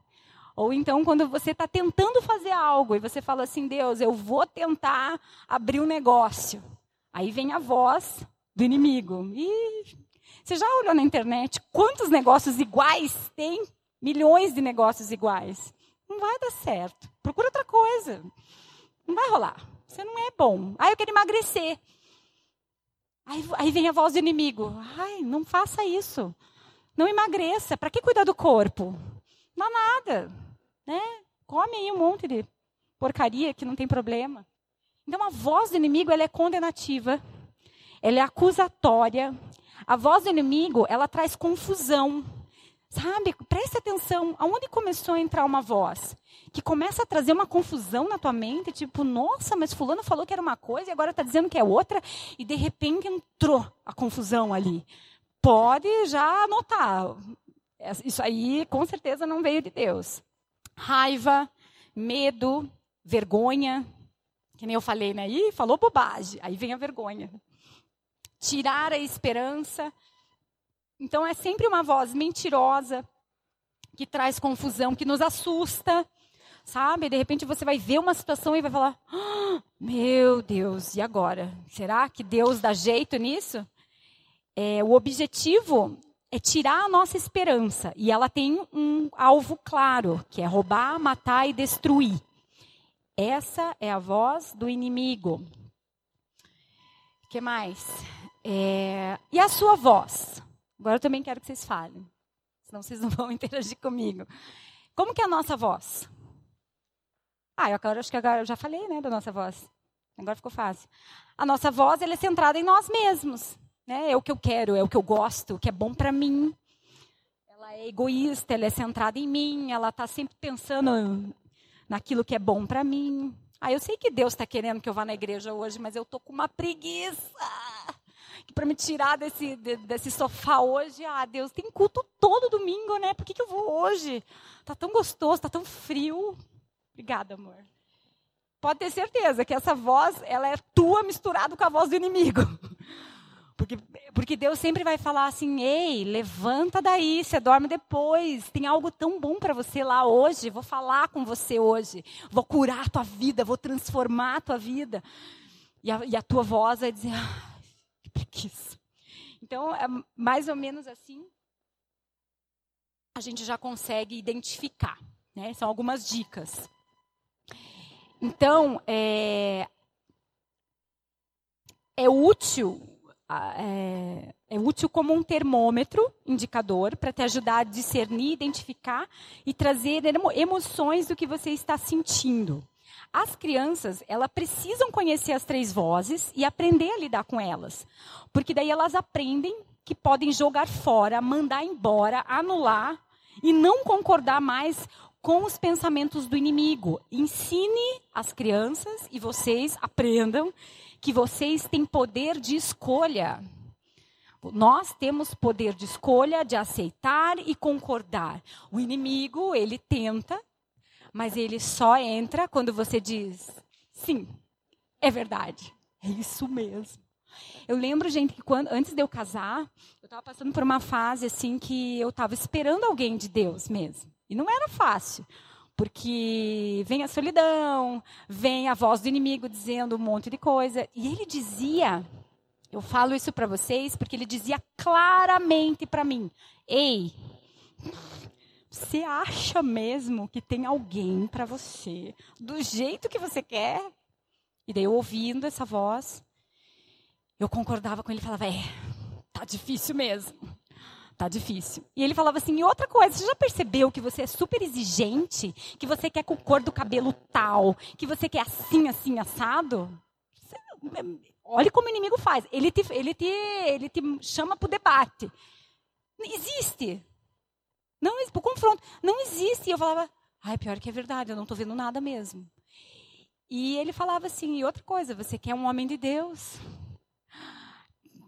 Ou então, quando você está tentando fazer algo e você fala assim: Deus, eu vou tentar abrir um negócio. Aí vem a voz do inimigo. E você já olhou na internet quantos negócios iguais tem? Milhões de negócios iguais. Não vai dar certo. Procura outra coisa. Não vai rolar. Você não é bom. Ah, eu quero emagrecer. Aí, aí vem a voz do inimigo. Ai, não faça isso. Não emagreça. Para que cuidar do corpo? Não dá nada. Né? Come aí um monte de porcaria que não tem problema. Então a voz do inimigo ela é condenativa. Ela é acusatória. A voz do inimigo, ela traz confusão. Sabe? Preste atenção. Aonde começou a entrar uma voz? Que começa a trazer uma confusão na tua mente, tipo, nossa, mas fulano falou que era uma coisa e agora está dizendo que é outra, e de repente entrou a confusão ali. Pode já anotar. Isso aí com certeza não veio de Deus. Raiva, medo, vergonha. Que nem eu falei, né? Ih, falou bobagem. Aí vem a vergonha. Tirar a esperança, então é sempre uma voz mentirosa, que traz confusão, que nos assusta, sabe? De repente você vai ver uma situação e vai falar: oh, Meu Deus, e agora? Será que Deus dá jeito nisso? É, o objetivo é tirar a nossa esperança. E ela tem um alvo claro, que é roubar, matar e destruir. Essa é a voz do inimigo. O que mais? É, e a sua voz? Agora eu também quero que vocês falem. Senão vocês não *laughs* vão interagir comigo. Como que é a nossa voz? Ah, eu acho que agora eu já falei, né, da nossa voz. Agora ficou fácil. A nossa voz ela é centrada em nós mesmos. Né? É o que eu quero, é o que eu gosto, o que é bom para mim. Ela é egoísta, ela é centrada em mim, ela está sempre pensando naquilo que é bom para mim. Ah, eu sei que Deus está querendo que eu vá na igreja hoje, mas eu tô com uma preguiça para me tirar desse, desse sofá hoje. Ah, Deus, tem culto todo domingo, né? Por que, que eu vou hoje? Tá tão gostoso, tá tão frio. Obrigada, amor. Pode ter certeza que essa voz, ela é tua misturada com a voz do inimigo. *laughs* Porque, porque Deus sempre vai falar assim: ei, levanta daí, você dorme depois. Tem algo tão bom para você lá hoje. Vou falar com você hoje. Vou curar a tua vida, vou transformar a tua vida. E a, e a tua voz vai dizer: ah, preguiça. Então, é mais ou menos assim, a gente já consegue identificar. Né? São algumas dicas. Então, é, é útil é, é útil como um termômetro, indicador, para te ajudar a discernir, identificar e trazer emoções do que você está sentindo. As crianças, elas precisam conhecer as três vozes e aprender a lidar com elas. Porque daí elas aprendem que podem jogar fora, mandar embora, anular e não concordar mais com os pensamentos do inimigo. Ensine as crianças e vocês aprendam que vocês têm poder de escolha. Nós temos poder de escolha, de aceitar e concordar. O inimigo, ele tenta, mas ele só entra quando você diz: sim, é verdade, é isso mesmo. Eu lembro, gente, que quando, antes de eu casar, eu estava passando por uma fase assim que eu estava esperando alguém de Deus mesmo. E não era fácil, porque vem a solidão, vem a voz do inimigo dizendo um monte de coisa. E ele dizia eu falo isso para vocês porque ele dizia claramente para mim: Ei, você acha mesmo que tem alguém para você do jeito que você quer? E daí eu ouvindo essa voz, eu concordava com ele e falava: É, tá difícil mesmo. Tá difícil. E ele falava assim: e outra coisa, você já percebeu que você é super exigente? Que você quer com cor do cabelo tal? Que você quer assim, assim, assado? Olha como o inimigo faz. Ele te, ele te, ele te chama para o debate. Existe. Não, para o confronto. Não existe. E eu falava, ai, pior que é verdade, eu não estou vendo nada mesmo. E ele falava assim, e outra coisa, você quer um homem de Deus?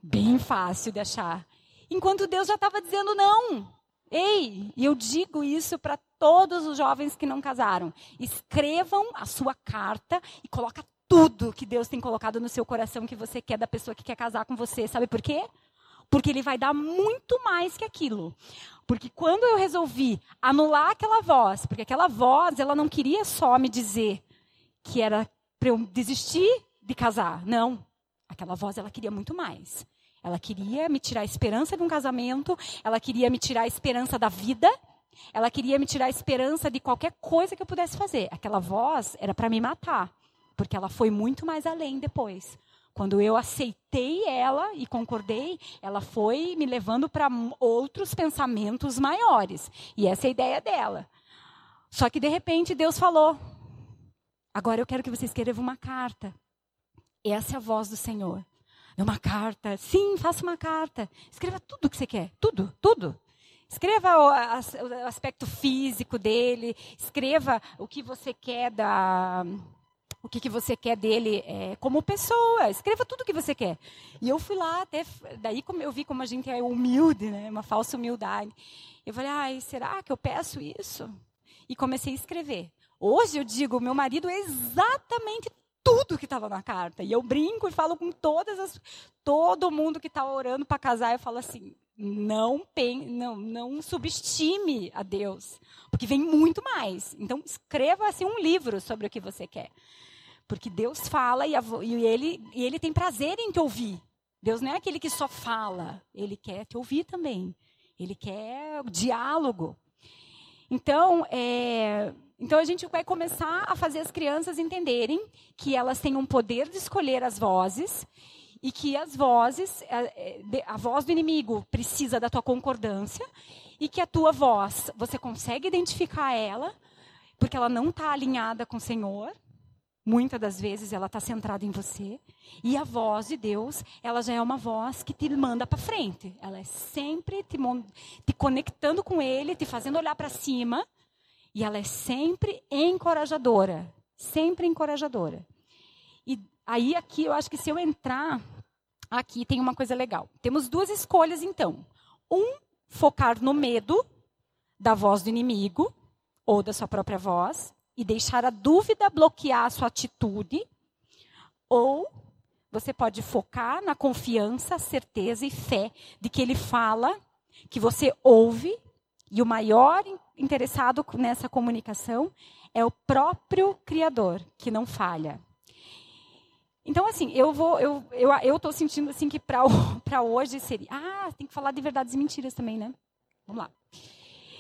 Bem fácil de achar. Enquanto Deus já estava dizendo não. Ei, e eu digo isso para todos os jovens que não casaram. Escrevam a sua carta e coloca tudo que Deus tem colocado no seu coração que você quer da pessoa que quer casar com você. Sabe por quê? Porque ele vai dar muito mais que aquilo. Porque quando eu resolvi anular aquela voz, porque aquela voz, ela não queria só me dizer que era para eu desistir de casar. Não. Aquela voz, ela queria muito mais. Ela queria me tirar a esperança de um casamento, ela queria me tirar a esperança da vida, ela queria me tirar a esperança de qualquer coisa que eu pudesse fazer. Aquela voz era para me matar porque ela foi muito mais além depois. Quando eu aceitei ela e concordei, ela foi me levando para outros pensamentos maiores. E essa é a ideia dela. Só que de repente Deus falou: Agora eu quero que você escreva uma carta. Essa é a voz do Senhor. Uma carta. Sim, faça uma carta. Escreva tudo o que você quer. Tudo, tudo. Escreva o, o aspecto físico dele. Escreva o que você quer da o que, que você quer dele é, como pessoa. Escreva tudo o que você quer. E eu fui lá até. Daí como eu vi como a gente é humilde, né? Uma falsa humildade. Eu falei, ai, será que eu peço isso? E comecei a escrever. Hoje eu digo, meu marido é exatamente tudo que estava na carta. E eu brinco e falo com todas as, todo mundo que está orando para casar, eu falo assim: não, não, não subestime a Deus, porque vem muito mais. Então escreva assim um livro sobre o que você quer. Porque Deus fala e, a, e, ele, e ele tem prazer em te ouvir. Deus não é aquele que só fala, ele quer te ouvir também. Ele quer diálogo. Então, é, então a gente vai começar a fazer as crianças entenderem que elas têm um poder de escolher as vozes e que as vozes, a, é, a voz do inimigo precisa da tua concordância e que a tua voz, você consegue identificar ela, porque ela não está alinhada com o Senhor, Muitas das vezes ela está centrada em você. E a voz de Deus, ela já é uma voz que te manda para frente. Ela é sempre te, te conectando com Ele, te fazendo olhar para cima. E ela é sempre encorajadora. Sempre encorajadora. E aí aqui, eu acho que se eu entrar aqui, tem uma coisa legal. Temos duas escolhas, então. Um, focar no medo da voz do inimigo ou da sua própria voz e deixar a dúvida bloquear a sua atitude, ou você pode focar na confiança, certeza e fé de que ele fala, que você ouve, e o maior interessado nessa comunicação é o próprio Criador, que não falha. Então, assim, eu vou, eu, eu, eu sentindo assim que para *laughs* hoje seria, ah, tem que falar de verdades e mentiras também, né? Vamos lá.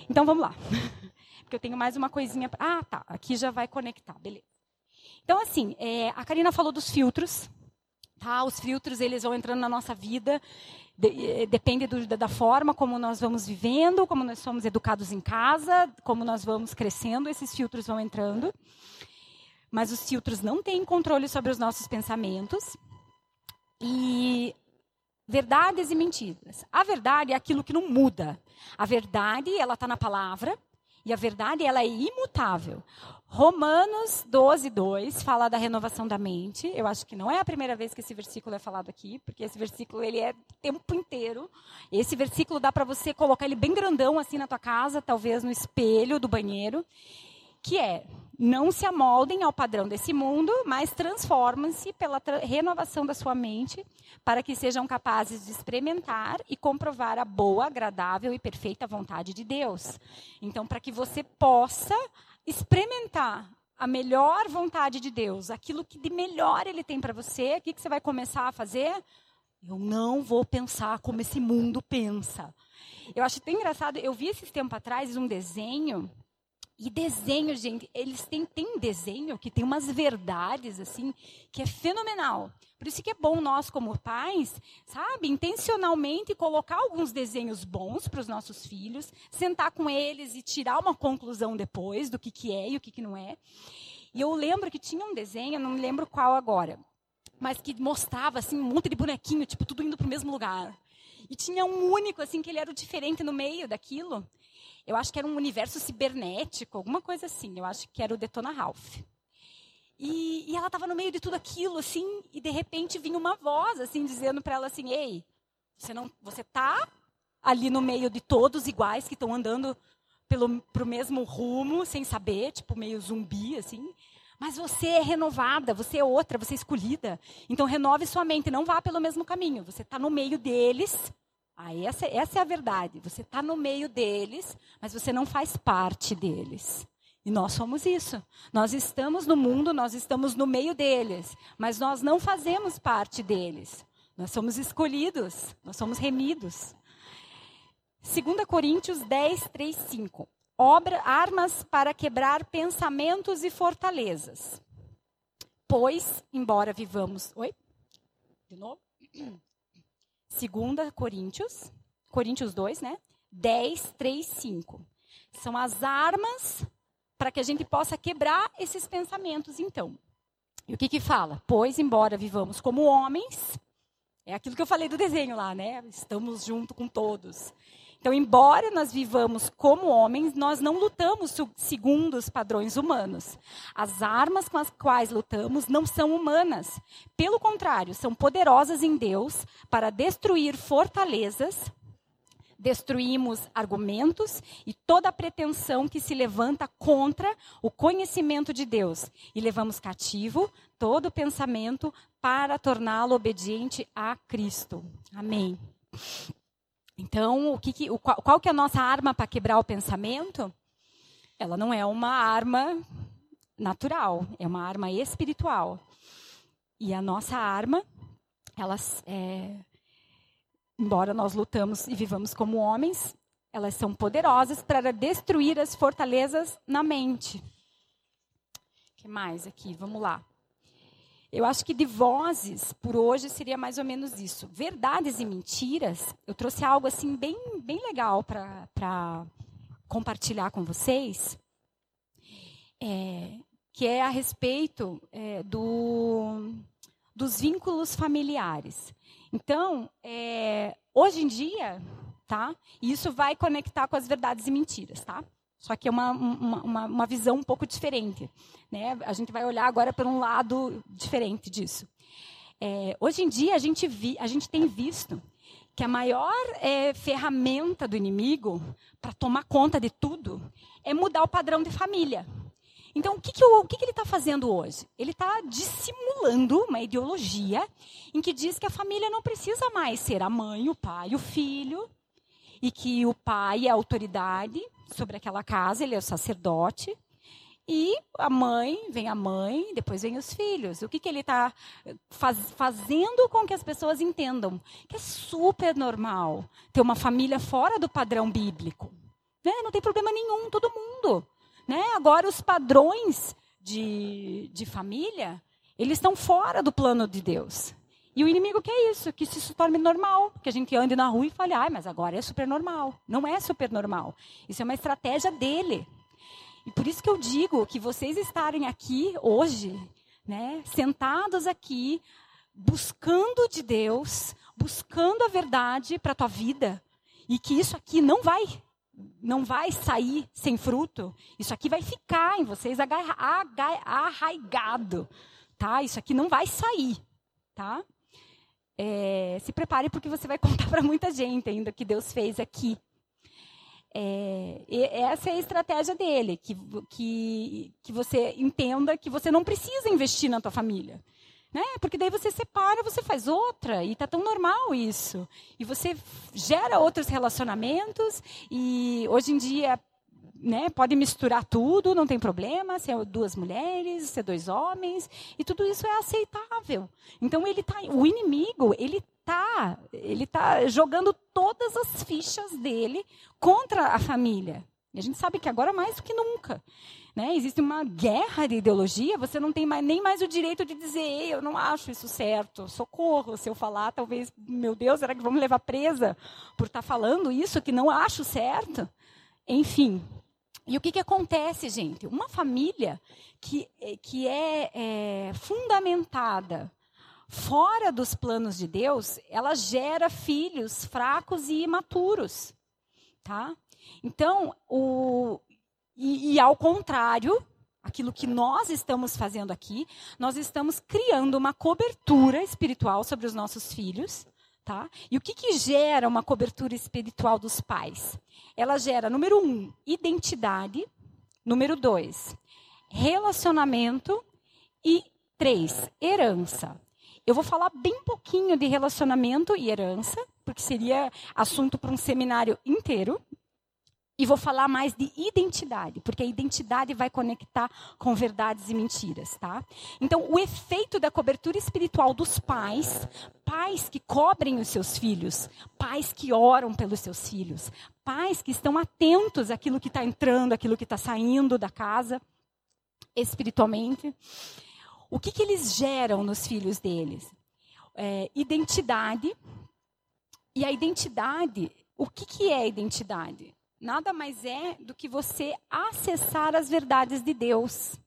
Então, vamos lá. *laughs* porque eu tenho mais uma coisinha. Ah, tá. Aqui já vai conectar, beleza. Então, assim, é, a Karina falou dos filtros, Tá? Os filtros eles vão entrando na nossa vida, de, eh, depende do, da forma como nós vamos vivendo, como nós somos educados em casa, como nós vamos crescendo, esses filtros vão entrando. Mas os filtros não têm controle sobre os nossos pensamentos. E verdades e mentiras. A verdade é aquilo que não muda. A verdade, ela está na palavra, e a verdade, ela é imutável. Romanos 12, 2 fala da renovação da mente. Eu acho que não é a primeira vez que esse versículo é falado aqui, porque esse versículo ele é tempo inteiro. Esse versículo dá para você colocar ele bem grandão assim na tua casa, talvez no espelho do banheiro, que é: não se amoldem ao padrão desse mundo, mas transformem-se pela renovação da sua mente, para que sejam capazes de experimentar e comprovar a boa, agradável e perfeita vontade de Deus. Então, para que você possa experimentar a melhor vontade de Deus, aquilo que de melhor Ele tem para você, o que, que você vai começar a fazer? Eu não vou pensar como esse mundo pensa. Eu acho tão engraçado, eu vi esses tempos atrás um desenho e desenho, gente, eles têm, têm desenho que tem umas verdades, assim, que é fenomenal. Por isso que é bom nós, como pais, sabe, intencionalmente colocar alguns desenhos bons para os nossos filhos, sentar com eles e tirar uma conclusão depois do que, que é e o que, que não é. E eu lembro que tinha um desenho, não me lembro qual agora, mas que mostrava, assim, um monte de bonequinho, tipo, tudo indo para o mesmo lugar. E tinha um único, assim, que ele era o diferente no meio daquilo. Eu acho que era um universo cibernético, alguma coisa assim. Eu acho que era o Detona Ralph. E, e ela estava no meio de tudo aquilo, assim, e de repente vinha uma voz, assim, dizendo para ela assim: Ei, você não, você tá ali no meio de todos iguais que estão andando pelo pro mesmo rumo, sem saber, tipo meio zumbi, assim. Mas você é renovada, você é outra, você é escolhida. Então renove sua mente, não vá pelo mesmo caminho. Você está no meio deles, ah, essa, essa é a verdade. Você está no meio deles, mas você não faz parte deles. E nós somos isso. Nós estamos no mundo, nós estamos no meio deles, mas nós não fazemos parte deles. Nós somos escolhidos, nós somos remidos. 2 Coríntios 10, 3, 5. Obra, armas para quebrar pensamentos e fortalezas. Pois, embora vivamos. Oi? De novo? *clears throat* 2 Coríntios, Coríntios 2, né? 10, 3, 5. São as armas para que a gente possa quebrar esses pensamentos, então. E o que que fala? Pois, embora vivamos como homens, é aquilo que eu falei do desenho lá, né? Estamos junto com todos. Então, embora nós vivamos como homens, nós não lutamos segundo os padrões humanos. As armas com as quais lutamos não são humanas. Pelo contrário, são poderosas em Deus para destruir fortalezas, destruímos argumentos e toda pretensão que se levanta contra o conhecimento de Deus e levamos cativo todo pensamento para torná-lo obediente a Cristo. Amém. Então, o que, que o, qual, qual que é a nossa arma para quebrar o pensamento? Ela não é uma arma natural, é uma arma espiritual. E a nossa arma, elas, é, embora nós lutamos e vivamos como homens, elas são poderosas para destruir as fortalezas na mente. O que mais aqui? Vamos lá. Eu acho que de vozes, por hoje, seria mais ou menos isso. Verdades e mentiras, eu trouxe algo assim bem, bem legal para compartilhar com vocês, é, que é a respeito é, do, dos vínculos familiares. Então, é, hoje em dia, tá? Isso vai conectar com as verdades e mentiras, tá? Só que é uma, uma, uma, visão um pouco diferente. Né? A gente vai olhar agora por um lado diferente disso. É, hoje em dia, a gente, vi, a gente tem visto que a maior é, ferramenta do inimigo para tomar conta de tudo é mudar o padrão de família. Então, o que, que, o, o que, que ele está fazendo hoje? Ele está dissimulando uma ideologia em que diz que a família não precisa mais ser a mãe, o pai, o filho, e que o pai é autoridade sobre aquela casa, ele é o sacerdote, e a mãe, vem a mãe, depois vem os filhos. O que, que ele está faz, fazendo com que as pessoas entendam? Que é super normal ter uma família fora do padrão bíblico. Né? Não tem problema nenhum, todo mundo. Né? Agora, os padrões de, de família, eles estão fora do plano de Deus. E o inimigo quer isso, que isso se torne normal, que a gente ande na rua e fale, ai, mas agora é super normal. Não é super normal. Isso é uma estratégia dele. E por isso que eu digo que vocês estarem aqui hoje, né, sentados aqui, buscando de Deus, buscando a verdade para a tua vida, e que isso aqui não vai não vai sair sem fruto. Isso aqui vai ficar em vocês arraigado, tá? Isso aqui não vai sair, tá? É, se prepare porque você vai *laughs* contar para muita gente ainda o que Deus fez aqui. É, essa é a estratégia dele, que, que, que você entenda que você não precisa investir na tua família. Né? Porque daí você separa, você faz outra, e está tão normal isso. E você gera outros relacionamentos, e hoje em dia né, pode misturar tudo, não tem problema, ser duas mulheres, ser dois homens, e tudo isso é aceitável. Então ele tá, o inimigo, ele tá, ele tá jogando todas as fichas dele contra a família. E a gente sabe que agora mais do que nunca. Né? Existe uma guerra de ideologia, você não tem mais, nem mais o direito de dizer, eu não acho isso certo, socorro, se eu falar, talvez, meu Deus, será que vamos levar presa por estar tá falando isso que não acho certo? Enfim. E o que, que acontece, gente? Uma família que, que é, é fundamentada fora dos planos de Deus, ela gera filhos fracos e imaturos. Tá? Então, o, e, e ao contrário, aquilo que nós estamos fazendo aqui, nós estamos criando uma cobertura espiritual sobre os nossos filhos. Tá? E o que, que gera uma cobertura espiritual dos pais? Ela gera, número um, identidade. Número dois, relacionamento. E três, herança. Eu vou falar bem pouquinho de relacionamento e herança, porque seria assunto para um seminário inteiro. E vou falar mais de identidade, porque a identidade vai conectar com verdades e mentiras, tá? Então, o efeito da cobertura espiritual dos pais, pais que cobrem os seus filhos, pais que oram pelos seus filhos, pais que estão atentos àquilo que está entrando, àquilo que está saindo da casa, espiritualmente. O que, que eles geram nos filhos deles? É, identidade. E a identidade, o que, que é identidade? Nada mais é do que você acessar as verdades de Deus.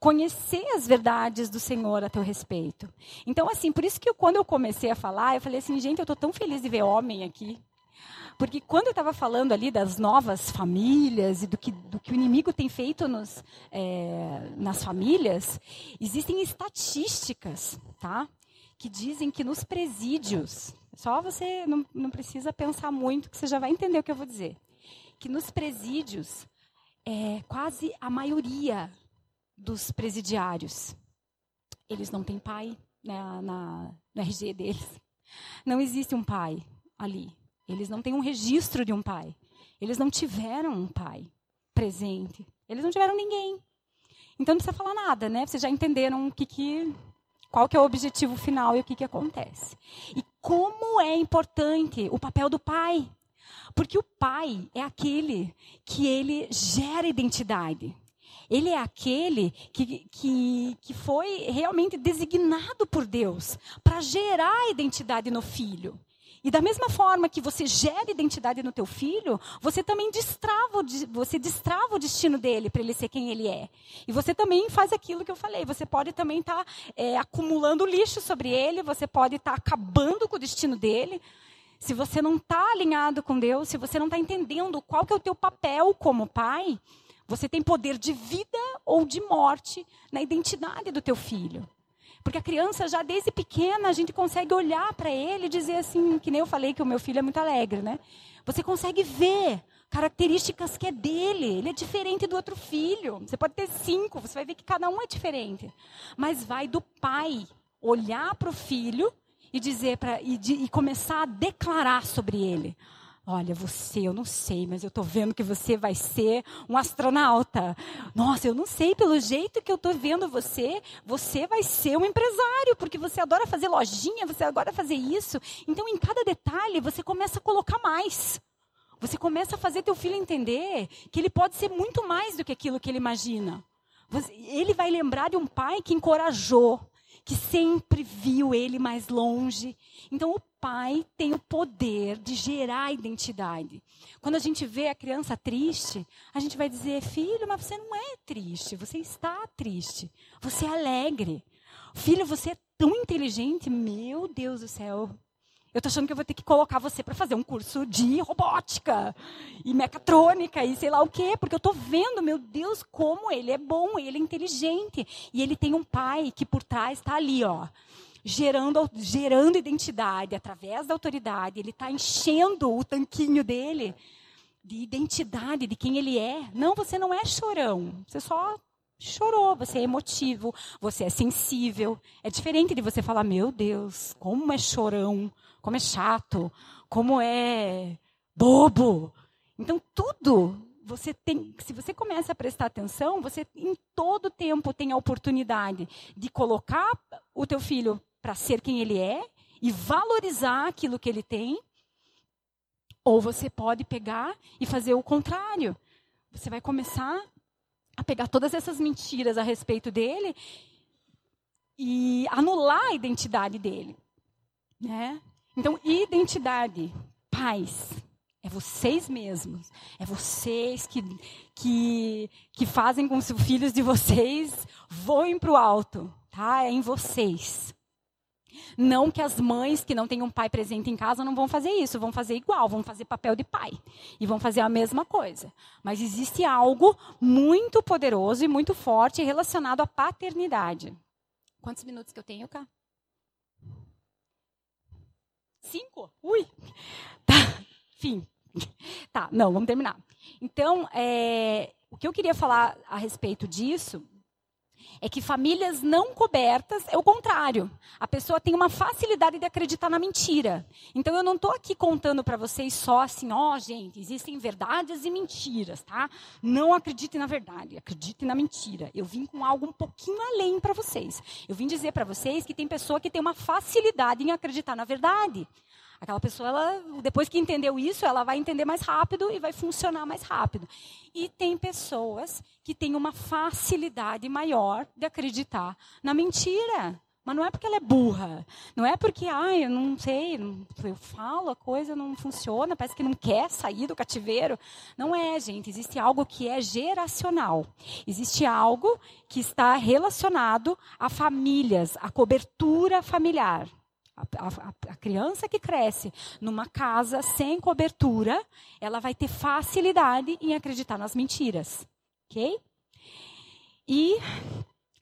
Conhecer as verdades do Senhor a teu respeito. Então, assim, por isso que eu, quando eu comecei a falar, eu falei assim, gente, eu estou tão feliz de ver homem aqui. Porque quando eu estava falando ali das novas famílias e do que, do que o inimigo tem feito nos, é, nas famílias, existem estatísticas, tá? Que dizem que nos presídios, só você não, não precisa pensar muito, que você já vai entender o que eu vou dizer que nos presídios, é, quase a maioria dos presidiários, eles não têm pai né, na, no RG deles. Não existe um pai ali. Eles não têm um registro de um pai. Eles não tiveram um pai presente. Eles não tiveram ninguém. Então não precisa falar nada, né? Vocês já entenderam o que, que qual que é o objetivo final e o que, que acontece. E como é importante o papel do pai porque o pai é aquele que ele gera identidade. Ele é aquele que, que, que foi realmente designado por Deus para gerar identidade no filho. E da mesma forma que você gera identidade no teu filho, você também destrava, você destrava o destino dele para ele ser quem ele é. E você também faz aquilo que eu falei. Você pode também estar tá, é, acumulando lixo sobre ele, você pode estar tá acabando com o destino dele se você não está alinhado com Deus, se você não está entendendo qual que é o teu papel como pai, você tem poder de vida ou de morte na identidade do teu filho. Porque a criança, já desde pequena, a gente consegue olhar para ele e dizer assim, que nem eu falei que o meu filho é muito alegre, né? Você consegue ver características que é dele. Ele é diferente do outro filho. Você pode ter cinco, você vai ver que cada um é diferente. Mas vai do pai olhar para o filho e dizer para e, e começar a declarar sobre ele. Olha, você, eu não sei, mas eu estou vendo que você vai ser um astronauta. Nossa, eu não sei, pelo jeito que eu estou vendo você, você vai ser um empresário, porque você adora fazer lojinha, você adora fazer isso. Então, em cada detalhe, você começa a colocar mais. Você começa a fazer teu filho entender que ele pode ser muito mais do que aquilo que ele imagina. Ele vai lembrar de um pai que encorajou, que sempre viu ele mais longe. Então, o pai tem o poder de gerar identidade. Quando a gente vê a criança triste, a gente vai dizer: filho, mas você não é triste, você está triste, você é alegre. Filho, você é tão inteligente, meu Deus do céu. Eu tô achando que eu vou ter que colocar você para fazer um curso de robótica e mecatrônica e sei lá o quê, porque eu tô vendo, meu Deus, como ele é bom, ele é inteligente e ele tem um pai que por trás está ali, ó, gerando gerando identidade através da autoridade. Ele está enchendo o tanquinho dele de identidade de quem ele é. Não, você não é chorão. Você só chorou, você é emotivo, você é sensível. É diferente de você falar, meu Deus, como é chorão como é chato, como é bobo. Então, tudo você tem, se você começa a prestar atenção, você em todo tempo tem a oportunidade de colocar o teu filho para ser quem ele é e valorizar aquilo que ele tem. Ou você pode pegar e fazer o contrário. Você vai começar a pegar todas essas mentiras a respeito dele e anular a identidade dele, né? Então, identidade, paz, é vocês mesmos. É vocês que, que, que fazem com que os filhos de vocês voem para o alto. Tá? É em vocês. Não que as mães que não têm um pai presente em casa não vão fazer isso, vão fazer igual, vão fazer papel de pai e vão fazer a mesma coisa. Mas existe algo muito poderoso e muito forte relacionado à paternidade. Quantos minutos que eu tenho, cá? Cinco? Ui! Tá, *laughs* fim. Tá, não, vamos terminar. Então, é, o que eu queria falar a respeito disso é que famílias não cobertas é o contrário. A pessoa tem uma facilidade de acreditar na mentira. Então eu não estou aqui contando para vocês só assim, ó, oh, gente, existem verdades e mentiras, tá? Não acreditem na verdade, acreditem na mentira. Eu vim com algo um pouquinho além para vocês. Eu vim dizer para vocês que tem pessoa que tem uma facilidade em acreditar na verdade. Aquela pessoa, ela, depois que entendeu isso, ela vai entender mais rápido e vai funcionar mais rápido. E tem pessoas que têm uma facilidade maior de acreditar na mentira. Mas não é porque ela é burra. Não é porque, ai, eu não sei, eu falo, a coisa não funciona, parece que não quer sair do cativeiro. Não é, gente. Existe algo que é geracional. Existe algo que está relacionado a famílias, a cobertura familiar. A, a, a, criança que cresce numa casa sem cobertura, ela vai ter facilidade em acreditar nas mentiras. Ok? E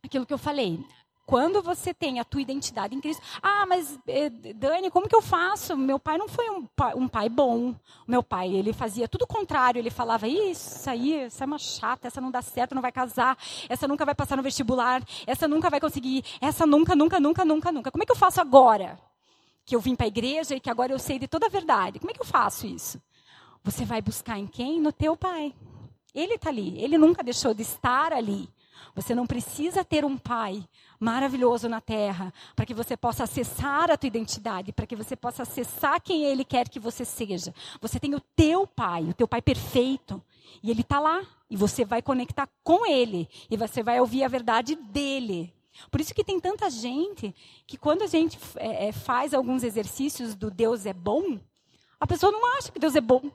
aquilo que eu falei, quando você tem a tua identidade em Cristo. Ah, mas eh, Dani, como que eu faço? Meu pai não foi um pai, um pai bom. Meu pai, ele fazia tudo o contrário. Ele falava, isso aí, essa é uma chata, essa não dá certo, não vai casar, essa nunca vai passar no vestibular, essa nunca vai conseguir, essa nunca, nunca, nunca, nunca, nunca. Como é que eu faço agora? Que eu vim para a igreja e que agora eu sei de toda a verdade. Como é que eu faço isso? Você vai buscar em quem? No teu pai. Ele está ali. Ele nunca deixou de estar ali. Você não precisa ter um pai maravilhoso na terra para que você possa acessar a tua identidade, para que você possa acessar quem ele quer que você seja. Você tem o teu pai, o teu pai perfeito, e ele está lá. E você vai conectar com ele e você vai ouvir a verdade dele. Por isso que tem tanta gente que quando a gente é, é faz alguns exercícios do Deus é bom, a pessoa não acha que Deus é bom,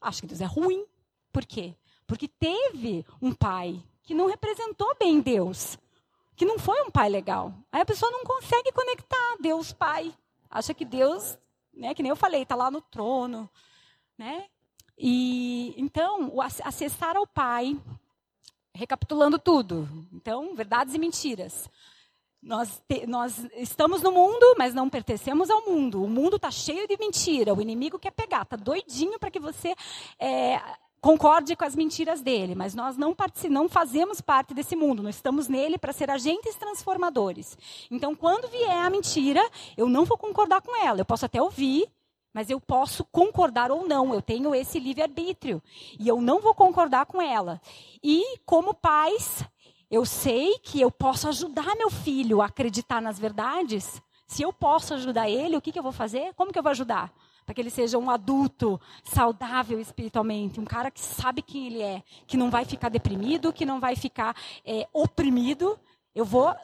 acha que Deus é ruim. Por quê? Porque teve um pai que não representou bem Deus, que não foi um pai legal. Aí a pessoa não consegue conectar Deus Pai. Acha que Deus, né, que nem eu falei, está lá no trono, né? E então, acessar ao Pai, recapitulando tudo. Então, verdades e mentiras. Nós, te, nós, estamos no mundo, mas não pertencemos ao mundo. O mundo está cheio de mentira. O inimigo quer pegar, está doidinho para que você é, concorde com as mentiras dele, mas nós não, não fazemos parte desse mundo, nós estamos nele para ser agentes transformadores. Então, quando vier a mentira, eu não vou concordar com ela. Eu posso até ouvir, mas eu posso concordar ou não. Eu tenho esse livre-arbítrio. E eu não vou concordar com ela. E, como pais, eu sei que eu posso ajudar meu filho a acreditar nas verdades. Se eu posso ajudar ele, o que, que eu vou fazer? Como que eu vou ajudar? para que ele seja um adulto saudável espiritualmente, um cara que sabe quem ele é, que não vai ficar deprimido, que não vai ficar é, oprimido. Eu vou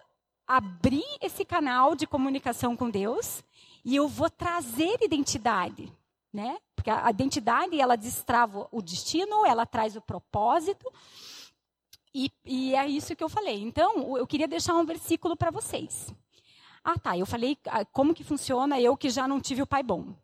abrir esse canal de comunicação com Deus e eu vou trazer identidade, né? Porque a identidade ela destrava o destino, ela traz o propósito. E, e é isso que eu falei. Então, eu queria deixar um versículo para vocês. Ah, tá. Eu falei ah, como que funciona eu que já não tive o pai bom.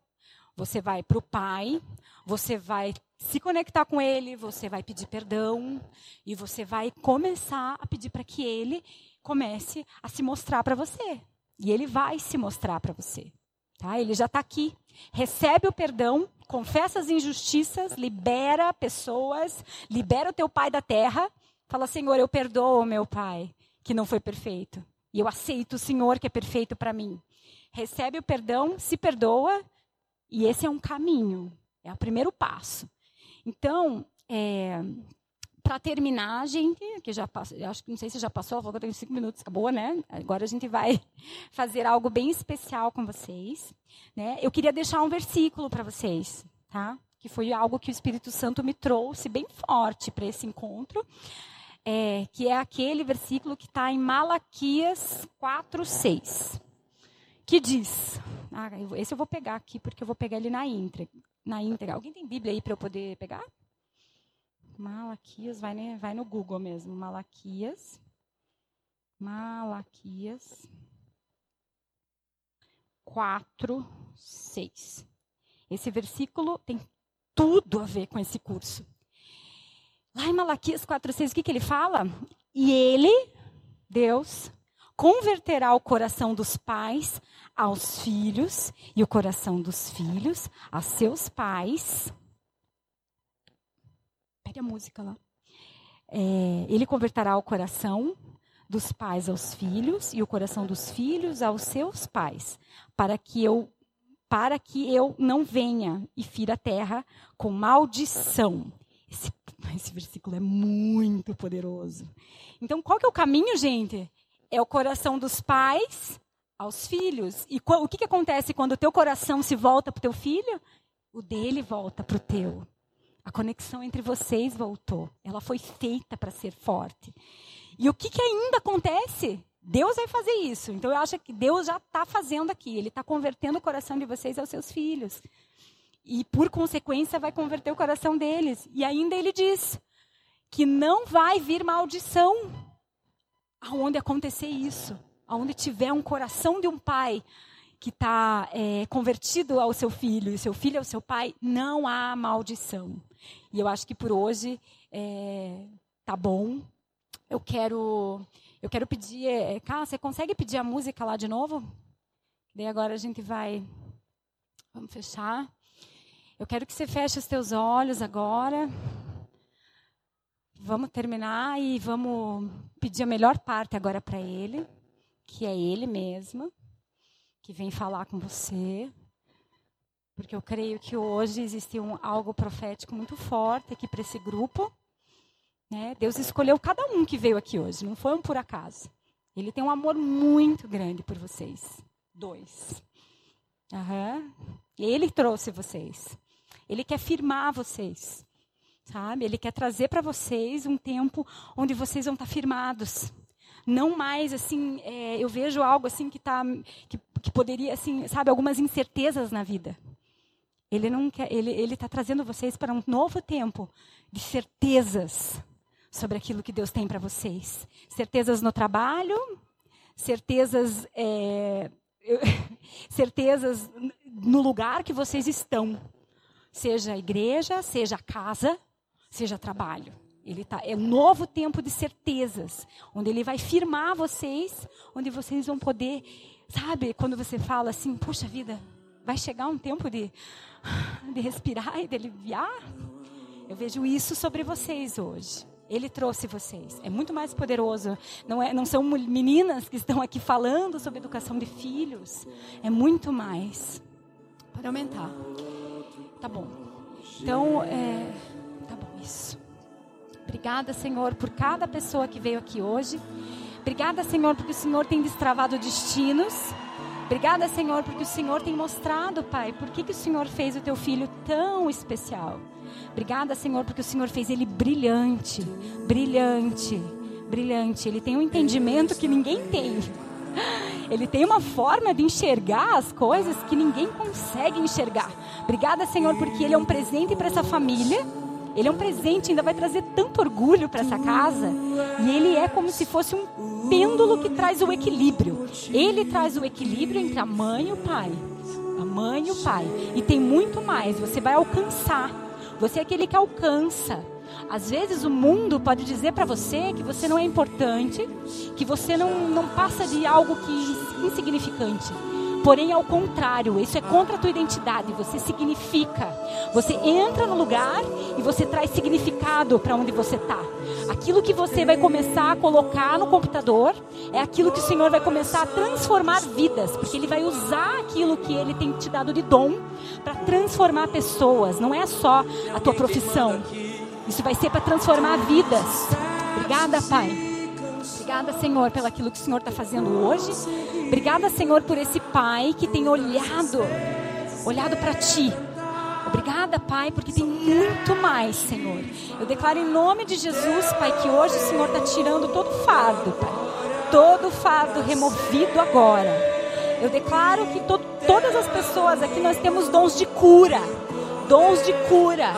Você vai para o pai, você vai se conectar com ele, você vai pedir perdão e você vai começar a pedir para que ele comece a se mostrar para você. E ele vai se mostrar para você. Tá? Ele já está aqui. Recebe o perdão, confessa as injustiças, libera pessoas, libera o teu pai da terra. Fala, Senhor, eu perdoo meu pai, que não foi perfeito. E eu aceito o Senhor, que é perfeito para mim. Recebe o perdão, se perdoa, e esse é um caminho. É o primeiro passo. Então, é, para terminar, gente, que já passou, acho que não sei se já passou, falou que eu tenho cinco minutos, acabou, né? Agora a gente vai *laughs* fazer algo bem especial com vocês. Né? Eu queria deixar um versículo para vocês, tá? Que foi algo que o Espírito Santo me trouxe bem forte para esse encontro. É, que é aquele versículo que está em Malaquias 4, 6. Que diz. Ah, esse eu vou pegar aqui, porque eu vou pegar ele na íntegra na íntegra. Alguém tem Bíblia aí para eu poder pegar? Malaquias, vai, né, vai no Google mesmo. Malaquias. Malaquias 4, 6. Esse versículo tem tudo a ver com esse curso. Lá em Malaquias 4, 6, o que, que ele fala? E ele, Deus, converterá o coração dos pais aos filhos e o coração dos filhos a seus pais. A música lá. É, ele converterá o coração dos pais aos filhos e o coração dos filhos aos seus pais, para que eu para que eu não venha e fira a terra com maldição. Esse, *laughs* esse versículo é muito poderoso. Então, qual que é o caminho, gente? é o coração dos pais aos filhos. E o que, que acontece quando o teu coração se volta para o teu filho? O dele volta para o teu. A conexão entre vocês voltou. Ela foi feita para ser forte. E o que, que ainda acontece? Deus vai fazer isso. Então eu acho que Deus já está fazendo aqui. Ele está convertendo o coração de vocês aos seus filhos. E por consequência vai converter o coração deles. E ainda ele diz que não vai vir maldição aonde acontecer isso, aonde tiver um coração de um pai que está é, convertido ao seu filho e seu filho ao seu pai, não há maldição. E eu acho que por hoje é, tá bom. Eu quero, eu quero pedir, é, você consegue pedir a música lá de novo? Daí agora a gente vai, vamos fechar. Eu quero que você feche os teus olhos agora. Vamos terminar e vamos pedir a melhor parte agora para ele, que é ele mesmo, que vem falar com você. Porque eu creio que hoje existe um, algo profético muito forte aqui para esse grupo. Né? Deus escolheu cada um que veio aqui hoje, não foi um por acaso. Ele tem um amor muito grande por vocês. Dois. Uhum. Ele trouxe vocês. Ele quer firmar vocês sabe? Ele quer trazer para vocês um tempo onde vocês vão estar tá firmados. Não mais assim, é, eu vejo algo assim que tá, que, que poderia assim, sabe, algumas incertezas na vida. Ele não quer, ele está trazendo vocês para um novo tempo de certezas sobre aquilo que Deus tem para vocês. Certezas no trabalho, certezas é, *laughs* certezas no lugar que vocês estão, seja a igreja, seja a casa, seja trabalho. Ele tá, é um novo tempo de certezas, onde ele vai firmar vocês, onde vocês vão poder, sabe, quando você fala assim, puxa vida, vai chegar um tempo de, de respirar e de aliviar. Eu vejo isso sobre vocês hoje. Ele trouxe vocês. É muito mais poderoso. Não, é, não são meninas que estão aqui falando sobre educação de filhos. É muito mais. Pode aumentar. Tá bom. Então, é, isso. Obrigada, Senhor, por cada pessoa que veio aqui hoje. Obrigada, Senhor, porque o Senhor tem destravado destinos. Obrigada, Senhor, porque o Senhor tem mostrado, Pai, por que, que o Senhor fez o teu filho tão especial. Obrigada, Senhor, porque o Senhor fez ele brilhante, brilhante, brilhante. Ele tem um entendimento que ninguém tem. *laughs* Ele tem uma forma de enxergar as coisas que ninguém consegue enxergar. Obrigada, Senhor, porque Ele é um presente para essa família. Ele é um presente, ainda vai trazer tanto orgulho para essa casa. E ele é como se fosse um pêndulo que traz o equilíbrio. Ele traz o equilíbrio entre a mãe e o pai. A mãe e o pai. E tem muito mais. Você vai alcançar. Você é aquele que alcança. Às vezes o mundo pode dizer para você que você não é importante, que você não, não passa de algo que insignificante. Porém, ao contrário, isso é contra a tua identidade. Você significa. Você entra no lugar e você traz significado para onde você está. Aquilo que você vai começar a colocar no computador é aquilo que o Senhor vai começar a transformar vidas, porque Ele vai usar aquilo que Ele tem te dado de dom para transformar pessoas. Não é só a tua profissão. Isso vai ser para transformar vidas. Obrigada, Pai. Obrigada, Senhor, pelo aquilo que o Senhor está fazendo hoje. Obrigada, Senhor, por esse Pai que tem olhado, olhado para Ti. Obrigada, Pai, porque tem muito mais, Senhor. Eu declaro em nome de Jesus, Pai, que hoje o Senhor está tirando todo fardo, Pai. Todo fardo removido agora. Eu declaro que to todas as pessoas aqui nós temos dons de cura. Dons de cura.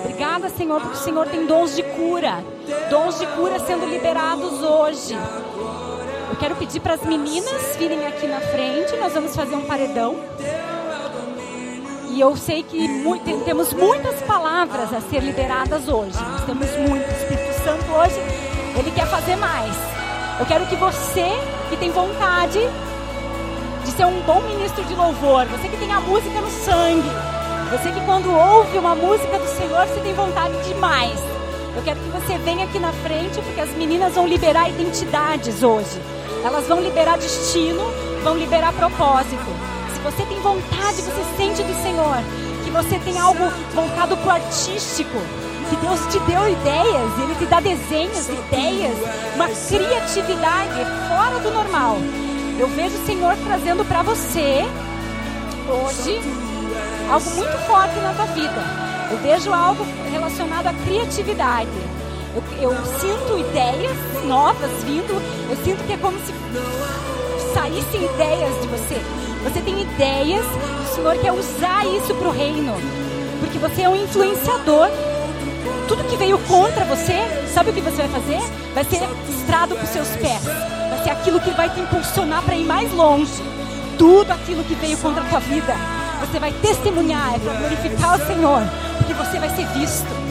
Obrigada, Senhor, porque o Senhor tem dons de cura. Dons de cura sendo liberados hoje. Eu quero pedir para as meninas virem aqui na frente. Nós vamos fazer um paredão. E eu sei que muito, temos muitas palavras a ser liberadas hoje. Nós temos muito. O Espírito Santo hoje, ele quer fazer mais. Eu quero que você que tem vontade de ser um bom ministro de louvor, você que tem a música no sangue, você que quando ouve uma música do Senhor, você tem vontade de mais. Eu quero que você venha aqui na frente, porque as meninas vão liberar identidades hoje. Elas vão liberar destino, vão liberar propósito. Se você tem vontade, você sente do Senhor, que você tem algo voltado para o artístico, que Deus te deu ideias, Ele te dá desenhos, ideias, uma criatividade fora do normal. Eu vejo o Senhor trazendo para você hoje algo muito forte na tua vida. Eu vejo algo relacionado à criatividade. Eu, eu, sinto ideias novas vindo. Eu sinto que é como se saíssem ideias de você. Você tem ideias o Senhor quer usar isso para o reino. Porque você é um influenciador. Tudo que veio contra você, sabe o que você vai fazer? Vai ser estrado para os seus pés. Vai ser aquilo que vai te impulsionar para ir mais longe. Tudo aquilo que veio contra a tua vida você vai testemunhar, para glorificar o Senhor, porque você vai ser visto.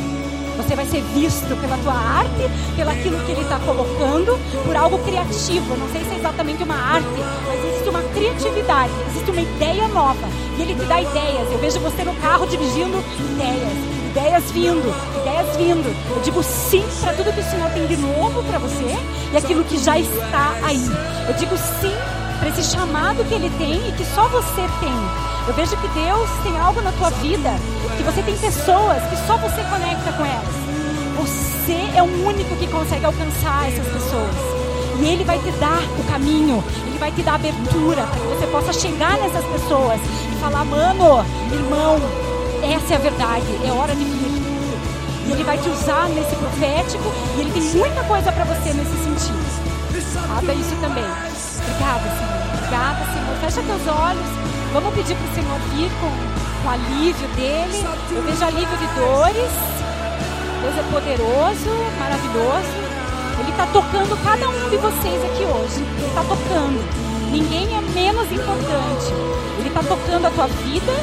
Você vai ser visto pela tua arte, pelo aquilo que Ele está colocando, por algo criativo. Não sei se é exatamente uma arte, mas existe uma criatividade, existe uma ideia nova. E Ele te dá ideias. Eu vejo você no carro dirigindo ideias, ideias vindo, ideias vindo. Eu digo sim para tudo que o Senhor tem de novo para você e aquilo que já está aí. Eu digo sim para esse chamado que Ele tem e que só você tem. Eu vejo que Deus tem algo na tua vida, que você tem pessoas que só você conecta com elas. Você é o único que consegue alcançar essas pessoas. E Ele vai te dar o caminho, Ele vai te dar abertura para que você possa chegar nessas pessoas e falar: mano, irmão, essa é a verdade, é hora de vir. E Ele vai te usar nesse profético e Ele tem muita coisa para você nesse sentido. Abra isso também. Obrigada, Senhor. Obrigada, Senhor. Fecha teus olhos. Vamos pedir para o Senhor vir com, o alívio dele. Eu vejo alívio de dores. Deus é poderoso, maravilhoso. Ele está tocando cada um de vocês aqui hoje. Ele está tocando. Ninguém é menos importante. Ele está tocando a tua vida.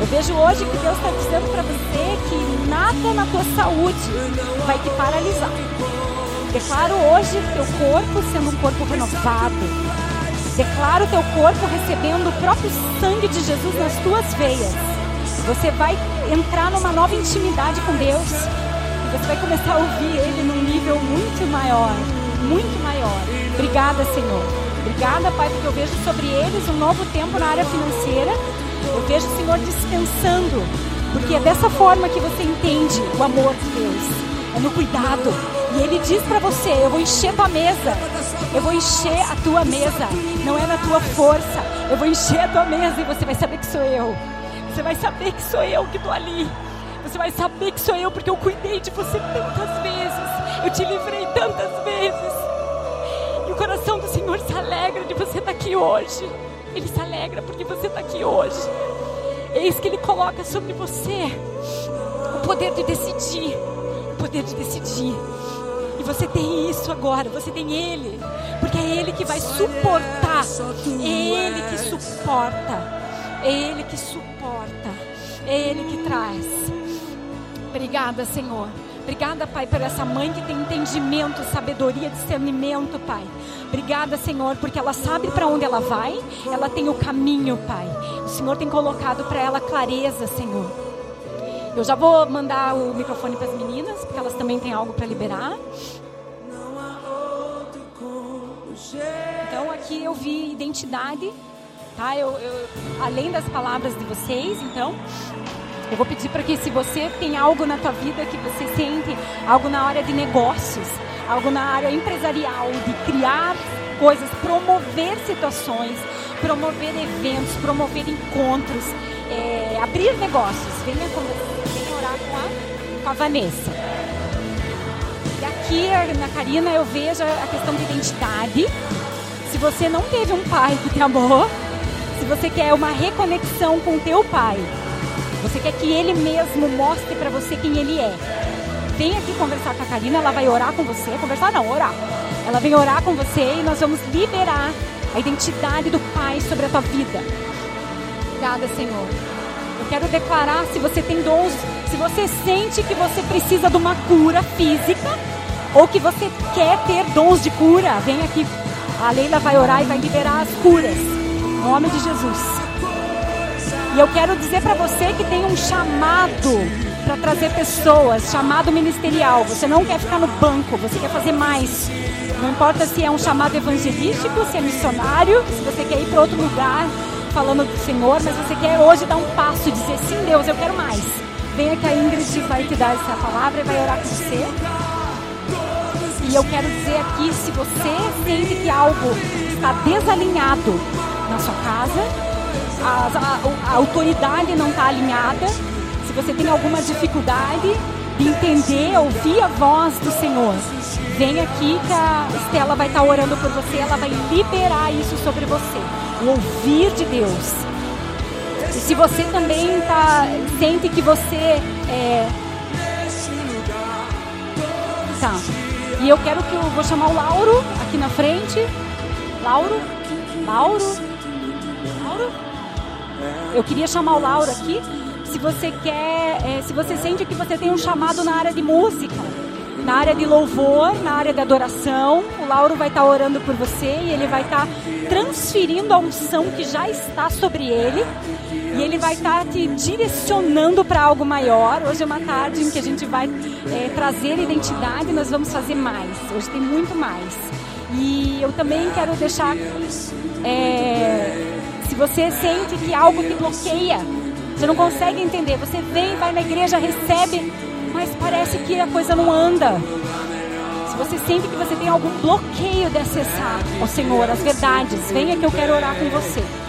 Eu vejo hoje que Deus está dizendo para você que nada na tua saúde vai te paralisar. Declaro hoje teu corpo sendo um corpo renovado, Declara o teu corpo recebendo o próprio sangue de Jesus nas tuas veias. Você vai entrar numa nova intimidade com Deus. E você vai começar a ouvir Ele num nível muito maior. Muito maior. Obrigada, Senhor. Obrigada, Pai, porque eu vejo sobre eles um novo tempo na área financeira. Eu vejo o Senhor dispensando. Porque é dessa forma que você entende o amor de Deus. É no cuidado. E Ele diz para você: Eu vou encher tua mesa. Eu vou encher a tua mesa. Não é na tua força. Eu vou encher a tua mesa e você vai saber que sou eu. Você vai saber que sou eu que estou ali. Você vai saber que sou eu porque eu cuidei de você tantas vezes. Eu te livrei tantas vezes. E o coração do Senhor se alegra de você estar aqui hoje. Ele se alegra porque você está aqui hoje. Eis que Ele coloca sobre você o poder de decidir. Poder de decidir. E você tem isso agora, você tem Ele. Porque é Ele que vai suportar. É Ele que suporta. É Ele que suporta. É Ele que traz. Obrigada, Senhor. Obrigada, Pai, por essa mãe que tem entendimento, sabedoria, discernimento, Pai. Obrigada, Senhor, porque ela sabe para onde ela vai, ela tem o caminho, Pai. O Senhor tem colocado para ela clareza, Senhor. Eu já vou mandar o microfone para as meninas, porque elas também têm algo para liberar. Então aqui eu vi identidade, tá? Eu, eu, além das palavras de vocês, então eu vou pedir para que se você tem algo na tua vida que você sente, algo na área de negócios, algo na área empresarial, de criar coisas, promover situações, promover eventos, promover encontros, é, abrir negócios, venha, com a, Vanessa. E aqui na Karina eu vejo a questão de identidade. Se você não teve um pai que te amou, se você quer uma reconexão com teu pai, você quer que ele mesmo mostre para você quem ele é. Vem aqui conversar com a Karina, ela vai orar com você. Conversar não, orar. Ela vem orar com você e nós vamos liberar a identidade do Pai sobre a tua vida. Obrigada, Senhor. Eu quero declarar se você tem dons, se você sente que você precisa de uma cura física ou que você quer ter dons de cura, vem aqui. A Leila vai orar e vai liberar as curas. Em nome de Jesus. E eu quero dizer para você que tem um chamado para trazer pessoas, chamado ministerial. Você não quer ficar no banco, você quer fazer mais. Não importa se é um chamado evangelístico, se é missionário, se você quer ir para outro lugar falando do Senhor, mas você quer hoje dar um passo e dizer: sim, Deus, eu quero mais. Venha que a Ingrid vai te dar essa palavra e vai orar com você. E eu quero dizer aqui: se você sente que algo está desalinhado na sua casa, a, a, a autoridade não está alinhada, se você tem alguma dificuldade de entender, ouvir a voz do Senhor, vem aqui que a Estela vai estar tá orando por você, ela vai liberar isso sobre você, o ouvir de Deus. Se você também tá, sente que você é, tá. E eu quero que eu vou chamar o Lauro aqui na frente. Lauro? Lauro? Eu queria chamar o Lauro aqui. Se você quer, é, se você sente que você tem um chamado na área de música, na área de louvor, na área de adoração, o Lauro vai estar orando por você e ele vai estar transferindo a unção que já está sobre ele e ele vai estar te direcionando para algo maior. Hoje é uma tarde em que a gente vai é, trazer identidade nós vamos fazer mais. Hoje tem muito mais. E eu também quero deixar é, se você sente que algo te bloqueia, você não consegue entender, você vem, vai na igreja, recebe, mas parece que a coisa não anda. Se você sente que você tem algum bloqueio de acessar ao Senhor, as verdades, venha que eu quero orar com você.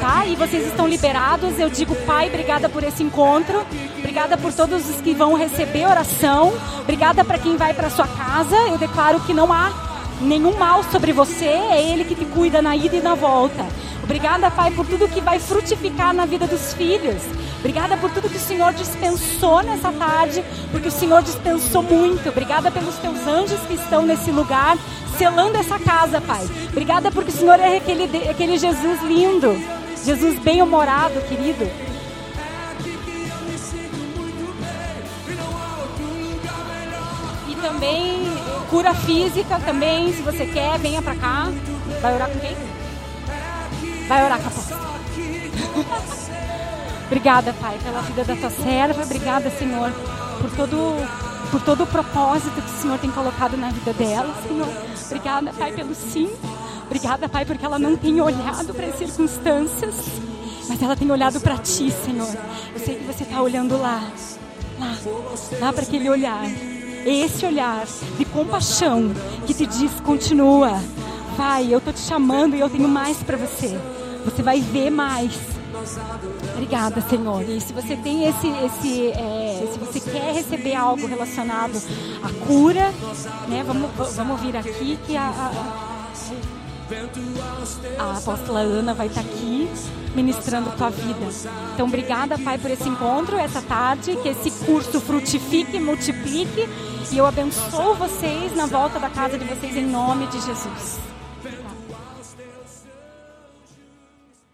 Tá? E vocês estão liberados. Eu digo, Pai, obrigada por esse encontro. Obrigada por todos os que vão receber oração. Obrigada para quem vai para sua casa. Eu declaro que não há nenhum mal sobre você. É Ele que te cuida na ida e na volta. Obrigada, Pai, por tudo que vai frutificar na vida dos filhos. Obrigada por tudo que o Senhor dispensou nessa tarde, porque o Senhor dispensou muito. Obrigada pelos teus anjos que estão nesse lugar, selando essa casa, Pai. Obrigada porque o Senhor é aquele, aquele Jesus lindo, Jesus bem-humorado, querido. E também cura física também, se você quer, venha pra cá. Vai orar com quem? Vai orar com a *laughs* Obrigada, Pai, pela vida da tua serva. Obrigada, Senhor, por todo, por todo o propósito que o Senhor tem colocado na vida dela, Senhor. Obrigada, Pai, pelo sim. Obrigada, Pai, porque ela não tem olhado para as circunstâncias, mas ela tem olhado para Ti, Senhor. Eu sei que você está olhando lá, lá, lá para aquele olhar. Esse olhar de compaixão que te diz: continua, Pai, eu estou te chamando e eu tenho mais para você. Você vai ver mais. Obrigada, Senhor. E se você tem esse, esse é, se você quer receber algo relacionado à cura, né? Vamos, vamos vir aqui que a, a a apóstola Ana vai estar aqui ministrando tua vida. Então, obrigada, Pai, por esse encontro essa tarde, que esse curso frutifique, multiplique e eu abençoo vocês na volta da casa de vocês em nome de Jesus.